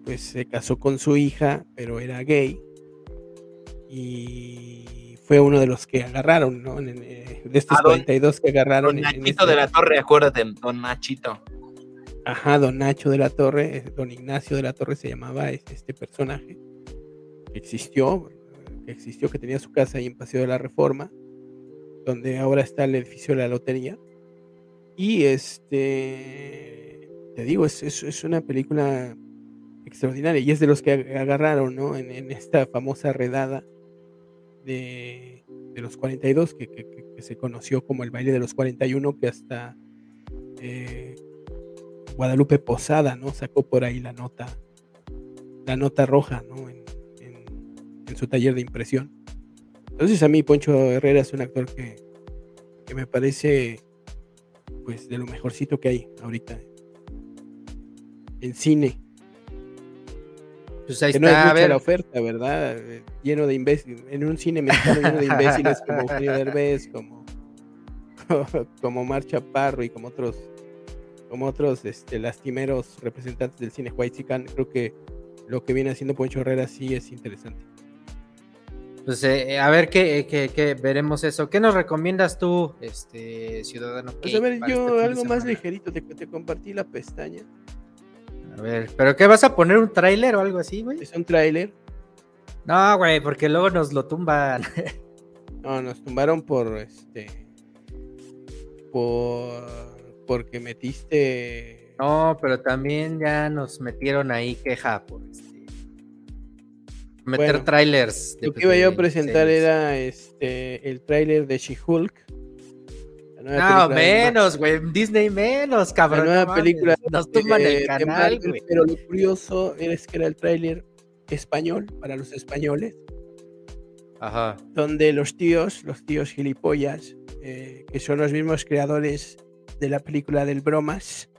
pues se casó con su hija, pero era gay y fue uno de los que agarraron, ¿no? En- en, eh, de estos Ah, don- 42 que agarraron. Don Nachito este- de la Torre, acuérdate, Don Nachito. Ajá, don Nacho de la Torre, eh, don Ignacio de la Torre se llamaba es- este personaje que existió, que existió, que tenía su casa ahí en Paseo de la Reforma, donde ahora está el edificio de la lotería. Y este, te digo, es, es- es una película extraordinaria y es de los que ag- agarraron, ¿no? En, en esta famosa redada de, los 42, que, se conoció como el baile de los 41, que hasta eh, Guadalupe Posada, ¿no? Sacó por ahí la nota, la nota roja, ¿no? En, en- en su taller de impresión. Entonces a mí Poncho Herrera es un actor que, que me parece pues de lo mejorcito que hay ahorita en cine. Pues ahí que no es a mucha ver. la oferta, ¿verdad? Eh, Lleno de imbéciles, en un cine mexicano lleno de imbéciles como Eugenio Derbez, como, como Mar Chaparro y como otros como otros este, lastimeros representantes del cine Huaychican, creo que lo que viene haciendo Poncho Herrera sí es interesante. Pues eh, a ver qué, qué- qué veremos eso. ¿Qué nos recomiendas tú, este ciudadano? Pues a ver, yo este de algo más ligerito, te, te compartí la pestaña. A ver, ¿pero qué vas a poner un tráiler o algo así, güey? Es un tráiler. No, güey, porque luego nos lo tumban. No, nos tumbaron por este. Por. Porque metiste. No, pero también ya nos metieron ahí queja por este. Meter Bueno, trailers. de- Lo que iba yo a presentar series. era este el tráiler de She-Hulk. La nueva No, menos, güey. Disney menos, la cabrón. nueva no mames. película Nos tumban eh, el de canal, güey. pero lo curioso es que era el tráiler español para los españoles, Ajá. donde los tíos, los tíos gilipollas, eh, que son los mismos creadores de la película del Bromas,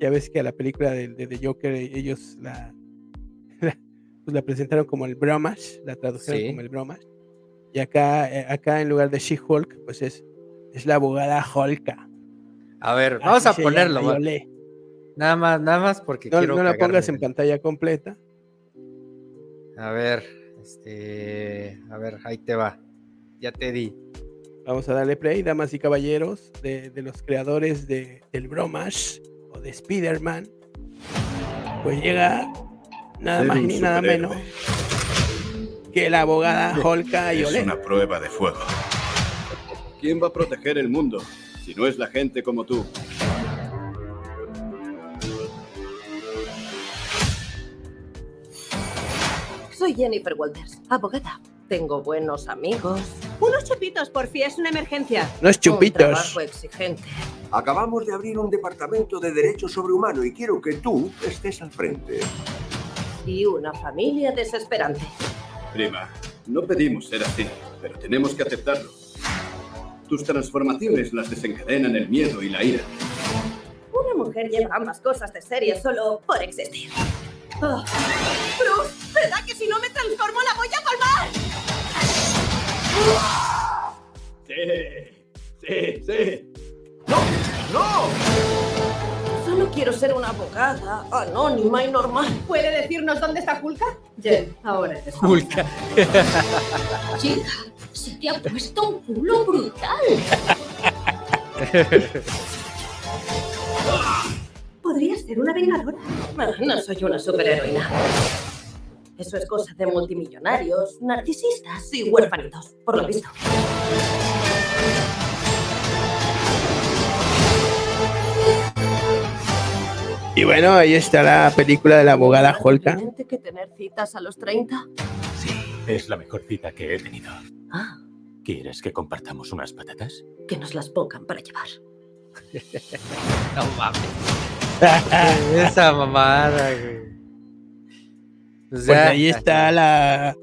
ya ves que a la película de, de The Joker eh, ellos la, la- pues la presentaron como el Bromas, la tradujeron Sí. como el Bromas, y acá, eh, acá en lugar de She-Hulk, pues es, es la abogada Holka. A ver, vamos a ponerlo. llama, va. y olé. Nada más, nada más porque No, quiero no la cagarme pongas en pantalla completa. A ver, este, a ver, ahí te va. Ya te di. Vamos a darle play, damas y caballeros, de, de los creadores de, del Bromas o de Spider-Man. Pues llega nada Ser más ni nada menos que la abogada Holka Es Yolé. una prueba de fuego. ¿Quién va a proteger el mundo si no es la gente como tú? Soy Jennifer Walters, abogada. Tengo buenos amigos. Unos chupitos, por fin es una emergencia. No es Un chupitos. trabajo exigente. Acabamos de abrir un departamento de derechos sobrehumano y quiero que tú estés al frente. Y una familia desesperante. Prima, no pedimos ser así, pero tenemos que aceptarlo. Tus transformaciones las desencadenan el miedo y la ira. Una mujer lleva ambas cosas de serie solo por existir. Oh. Bruce, ¿verdad que si no me transformo la voy a colmar? Sí, sí, sí. Solo quiero ser una abogada anónima y normal. ¿Puede decirnos dónde está Hulka? Jen, ahora eres Hulka. Chica, se te ha puesto un culo brutal. Podría ser una vengadora. Ah, No soy una superheroína. Eso es cosa de multimillonarios, narcisistas y huérfanitos, por lo visto. Y bueno, ahí está la película de la abogada Holka. ¿Tiene que tener citas a los 30? Es la mejor cita que he tenido. Ah, ¿Quieres que compartamos unas patatas? que nos las pongan para llevar. No mames. Esa mamada, güey. Pues Pues ahí está la,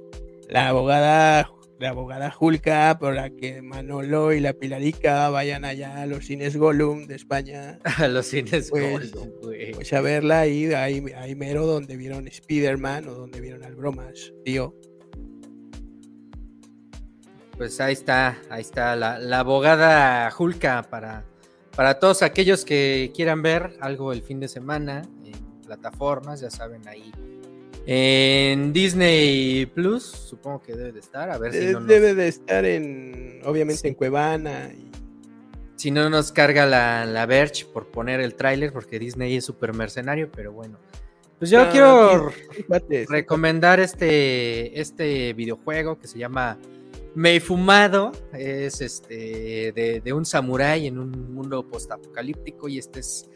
la abogada la abogada Hulka por la que Manolo y la Pilarica vayan allá a los cines Gollum de España. A los cines Pues, Gollum, güey. Pues a verla ahí, ahí, ahí mero donde vieron Spider-Man o donde vieron al Bromas, tío. Pues ahí está, ahí está la, la abogada Julka para, para todos aquellos que quieran ver algo el fin de semana en plataformas, ya saben, ahí en Disney Plus, supongo que debe de estar, a ver si Eh, no nos, Debe de estar en, obviamente en Cuevana. y- si no nos carga la, la Verge por poner el tráiler, porque Disney es súper mercenario, pero bueno. Pues yo quiero sí, fíjate, sí, recomendar este, este videojuego que se llama Meifumado. Es este de, de un samurái en un mundo postapocalíptico. Y esta es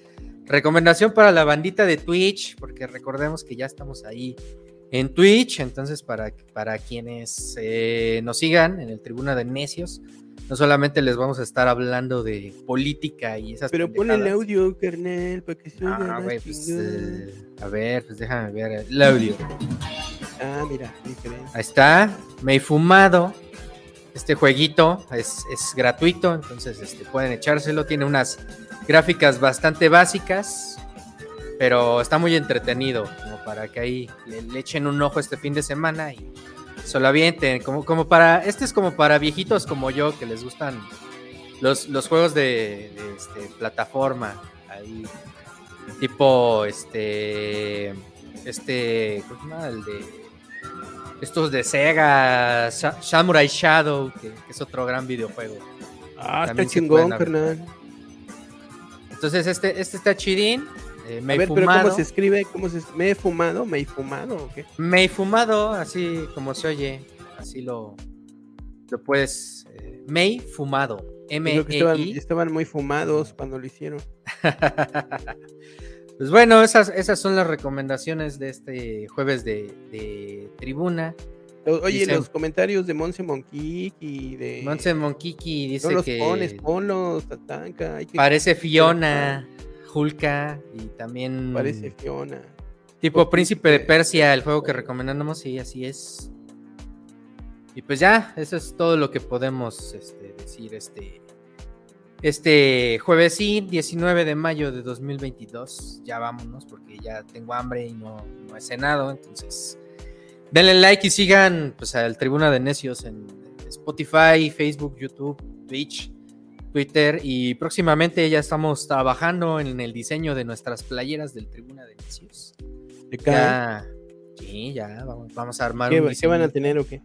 recomendación para la bandita de Twitch, porque recordemos que ya estamos ahí en Twitch. Entonces, para, para quienes eh, nos sigan en el Tribuna de Necios, no solamente les vamos a estar hablando de política y esas Pero pon el audio, carnal, para que se oiga Ah, más güey, pues, eh, a ver, pues déjame ver el audio. Ah, mira, diferente. Ahí está, me he fumado. Este jueguito es, es gratuito, entonces este, pueden echárselo. Tiene unas gráficas bastante básicas, pero está muy entretenido, como para que ahí le, echen un ojo este fin de semana y se lo avienten. Como, como para, este es como para viejitos como yo que les gustan los, los juegos de, de, este, plataforma. Ahí, tipo este, este, ¿cómo se llama? El de estos de Sega, Sa- Samurai Shadow, que, que es otro gran videojuego. Ah, está También chingón, carnal. Entonces, este, este está chidín. eh, me A he ver, pero. ¿cómo se escribe? ¿Cómo se ¿Me he fumado? ¿Me he fumado o qué? Me he fumado, así como se oye. Así lo, lo puedes. eh, me he fumado. m e estaban, i estaban muy fumados cuando lo hicieron. Pues bueno, esas, esas son las recomendaciones de este jueves de, de tribuna. Oye, Dicen- los comentarios de Monse Monquic y de. Monse Monkiki dice no los que pones, ponlos, tatanca. hay que- parece Fiona, Hulka y también Parece Fiona. Tipo Príncipe de Persia, el juego que recomendamos, sí, así es. Y pues ya, eso es todo lo que podemos este, decir este, este jueves, sí, 19 de mayo de 2022. Ya vámonos porque ya tengo hambre y no, no he cenado, entonces denle like y sigan pues al Tribuna de Necios en Spotify, Facebook, YouTube, Twitch, Twitter y próximamente ya estamos trabajando en el diseño de nuestras playeras del Tribuna de Necios. Ya, sí, ya vamos, vamos a armar ¿Qué, un ¿Qué van a tener o qué?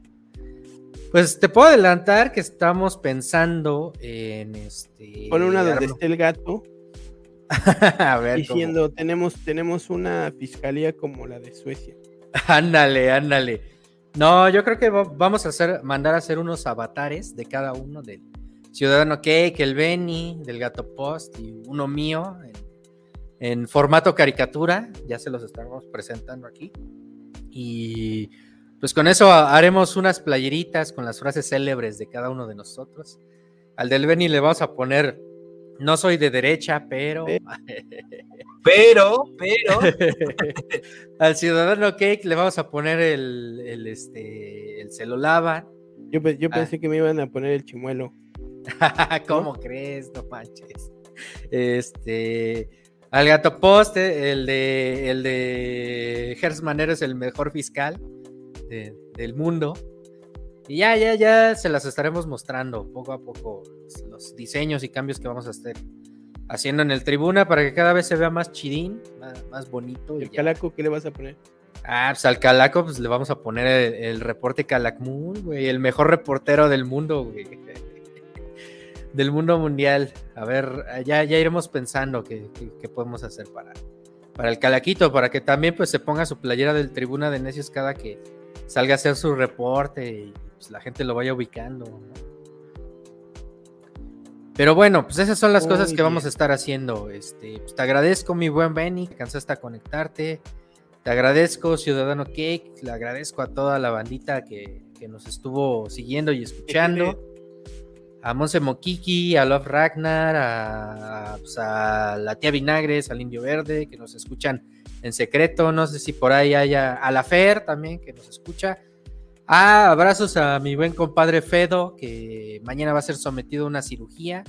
Pues te puedo adelantar que estamos pensando en este. Pon una donde esté el gato a ver, diciendo tenemos, tenemos una fiscalía como la de Suecia. Ándale, ándale. No, yo creo que va- vamos a hacer, mandar a hacer unos avatares de cada uno del Ciudadano Cake, el Benny, del Gato Post y uno mío en, en formato caricatura. Ya se los estamos presentando aquí. Y pues con eso ha- haremos unas playeritas con las frases célebres de cada uno de nosotros. Al del Benny le vamos a poner, no soy de derecha, pero... Pero, pero. Al ciudadano Cake le vamos a poner el, el, este, el se lo lava. Yo, yo Ah. pensé que me iban a poner el chimuelo. ¿Cómo crees? No manches. Este. Al gato poste, el de. El de Manero es el mejor fiscal de- del mundo. Y ya, ya, ya se las estaremos mostrando poco a poco los, diseños y cambios que vamos a estar haciendo en el tribuna para que cada vez se vea más chidín, más, más bonito. y ¿El ya. calaco qué le vas a poner? Ah, pues al Calaco pues le vamos a poner el, el reporte Calakmul, güey, el mejor reportero del mundo, güey. Del mundo mundial. A ver, ya, ya iremos pensando qué, qué- qué podemos hacer para, para el Calaquito, para que también pues se ponga su playera del Tribuna de Necios cada que salga a hacer su reporte y pues, la gente lo vaya ubicando. ¿no? Pero bueno, pues esas son las cosas que vamos a estar haciendo. Este, pues, te agradezco, mi buen Benny, que alcanzaste a conectarte. Te agradezco, Ciudadano Cake. Le agradezco a toda la bandita que, que nos estuvo siguiendo y escuchando. A Monse Mokiki, a Love Ragnar, a, a, pues, a la tía Vinagres, al Indio Verde, que nos escuchan en secreto. No sé si por ahí haya. A la Fer también, que nos escucha. Ah, abrazos a mi buen compadre Fedo, que mañana va a ser sometido a una cirugía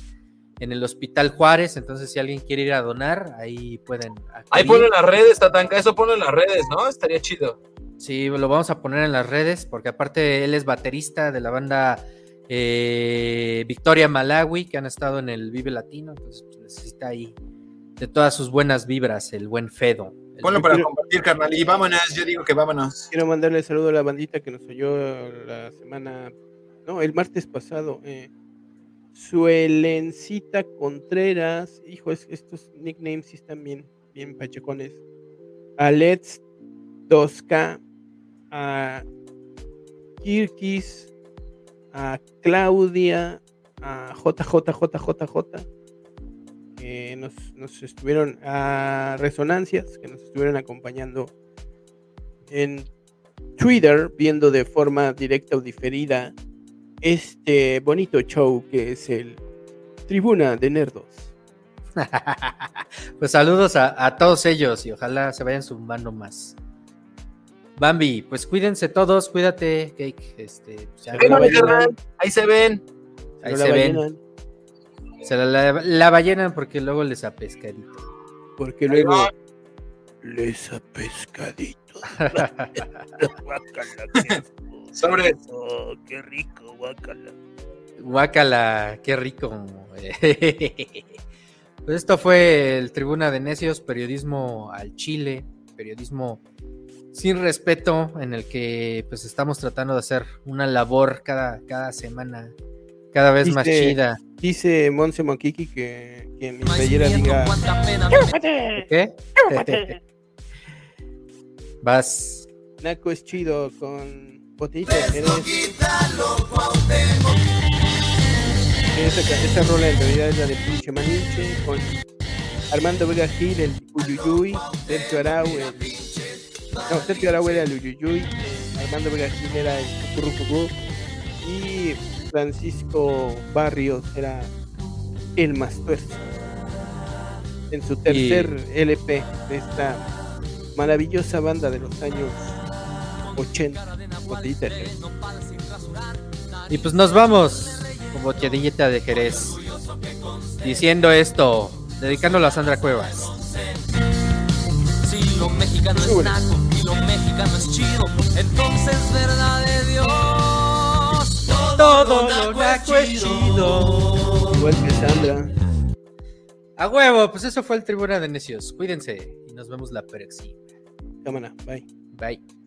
en el Hospital Juárez. Entonces, si alguien quiere ir a donar, ahí pueden. Ahí ponlo en las redes, Tatanka. Eso ponlo en las redes, ¿no? Estaría chido. Sí, lo vamos a poner en las redes, porque aparte él es baterista de la banda eh, Victoria Malawi, que han estado en el Vive Latino. Entonces, pues, necesita ahí de todas sus buenas vibras, el buen Fedo. Ponlo para compartir, carnal. Y vámonos, yo digo que vámonos. Quiero mandarle saludo a la bandita que nos oyó la semana, no, el martes pasado. Eh, Suelencita Contreras, hijo, es- estos nicknames sí están bien, bien pachecones. A Let's 2K, a Kirkis, a Claudia, a JJJJJ, que nos, nos estuvieron a Resonancias, que nos estuvieron acompañando en Twitter, viendo de forma directa o diferida este bonito show que es el Tribuna de Nerdos. Pues saludos a, a todos ellos y ojalá se vayan sumando más. Bambi, pues cuídense todos, cuídate, Cake. Este, pues ya-. Ahí se ven. ahí No se ven. Se la, la, la ballenan porque luego les apescadito. Porque luego les a pescadito. Sobre. Oh, qué rico, guacala. Guácala, qué rico. Pues esto fue el Tribuna de Necios, periodismo al Chile, periodismo sin respeto, en el que pues estamos tratando de hacer una labor cada, cada semana, cada vez más Dice- chida. Dice Monse Mokiki que, que en mi playera diga ¿Qué? Vas. Naco es chido con botellita de Jerez. Esa, esa rola en realidad es la de Pinche Maninche con Armando Vega Gil, el Uyuyuy, Sergio Arau, el. No, Sergio Arau era el Uyuyuy, eh, Armando Vega Gil era el Cucurrucucú y Francisco Barrios era el más tuerzo. En su tercer LP de esta maravillosa banda de los años 80. Botellita de Jerez. Y pues nos vamos con botellita de Jerez. Diciendo esto, dedicándolo a Sandra Cuevas. Si lo mexicano es naco y lo mexicano es chido, entonces verdad de Dios. Todo lo naco es chido. Igual que Sandra. A huevo, pues eso fue el Tribuna de Necios. Cuídense y nos vemos la próxima. Cámara, bye. Bye.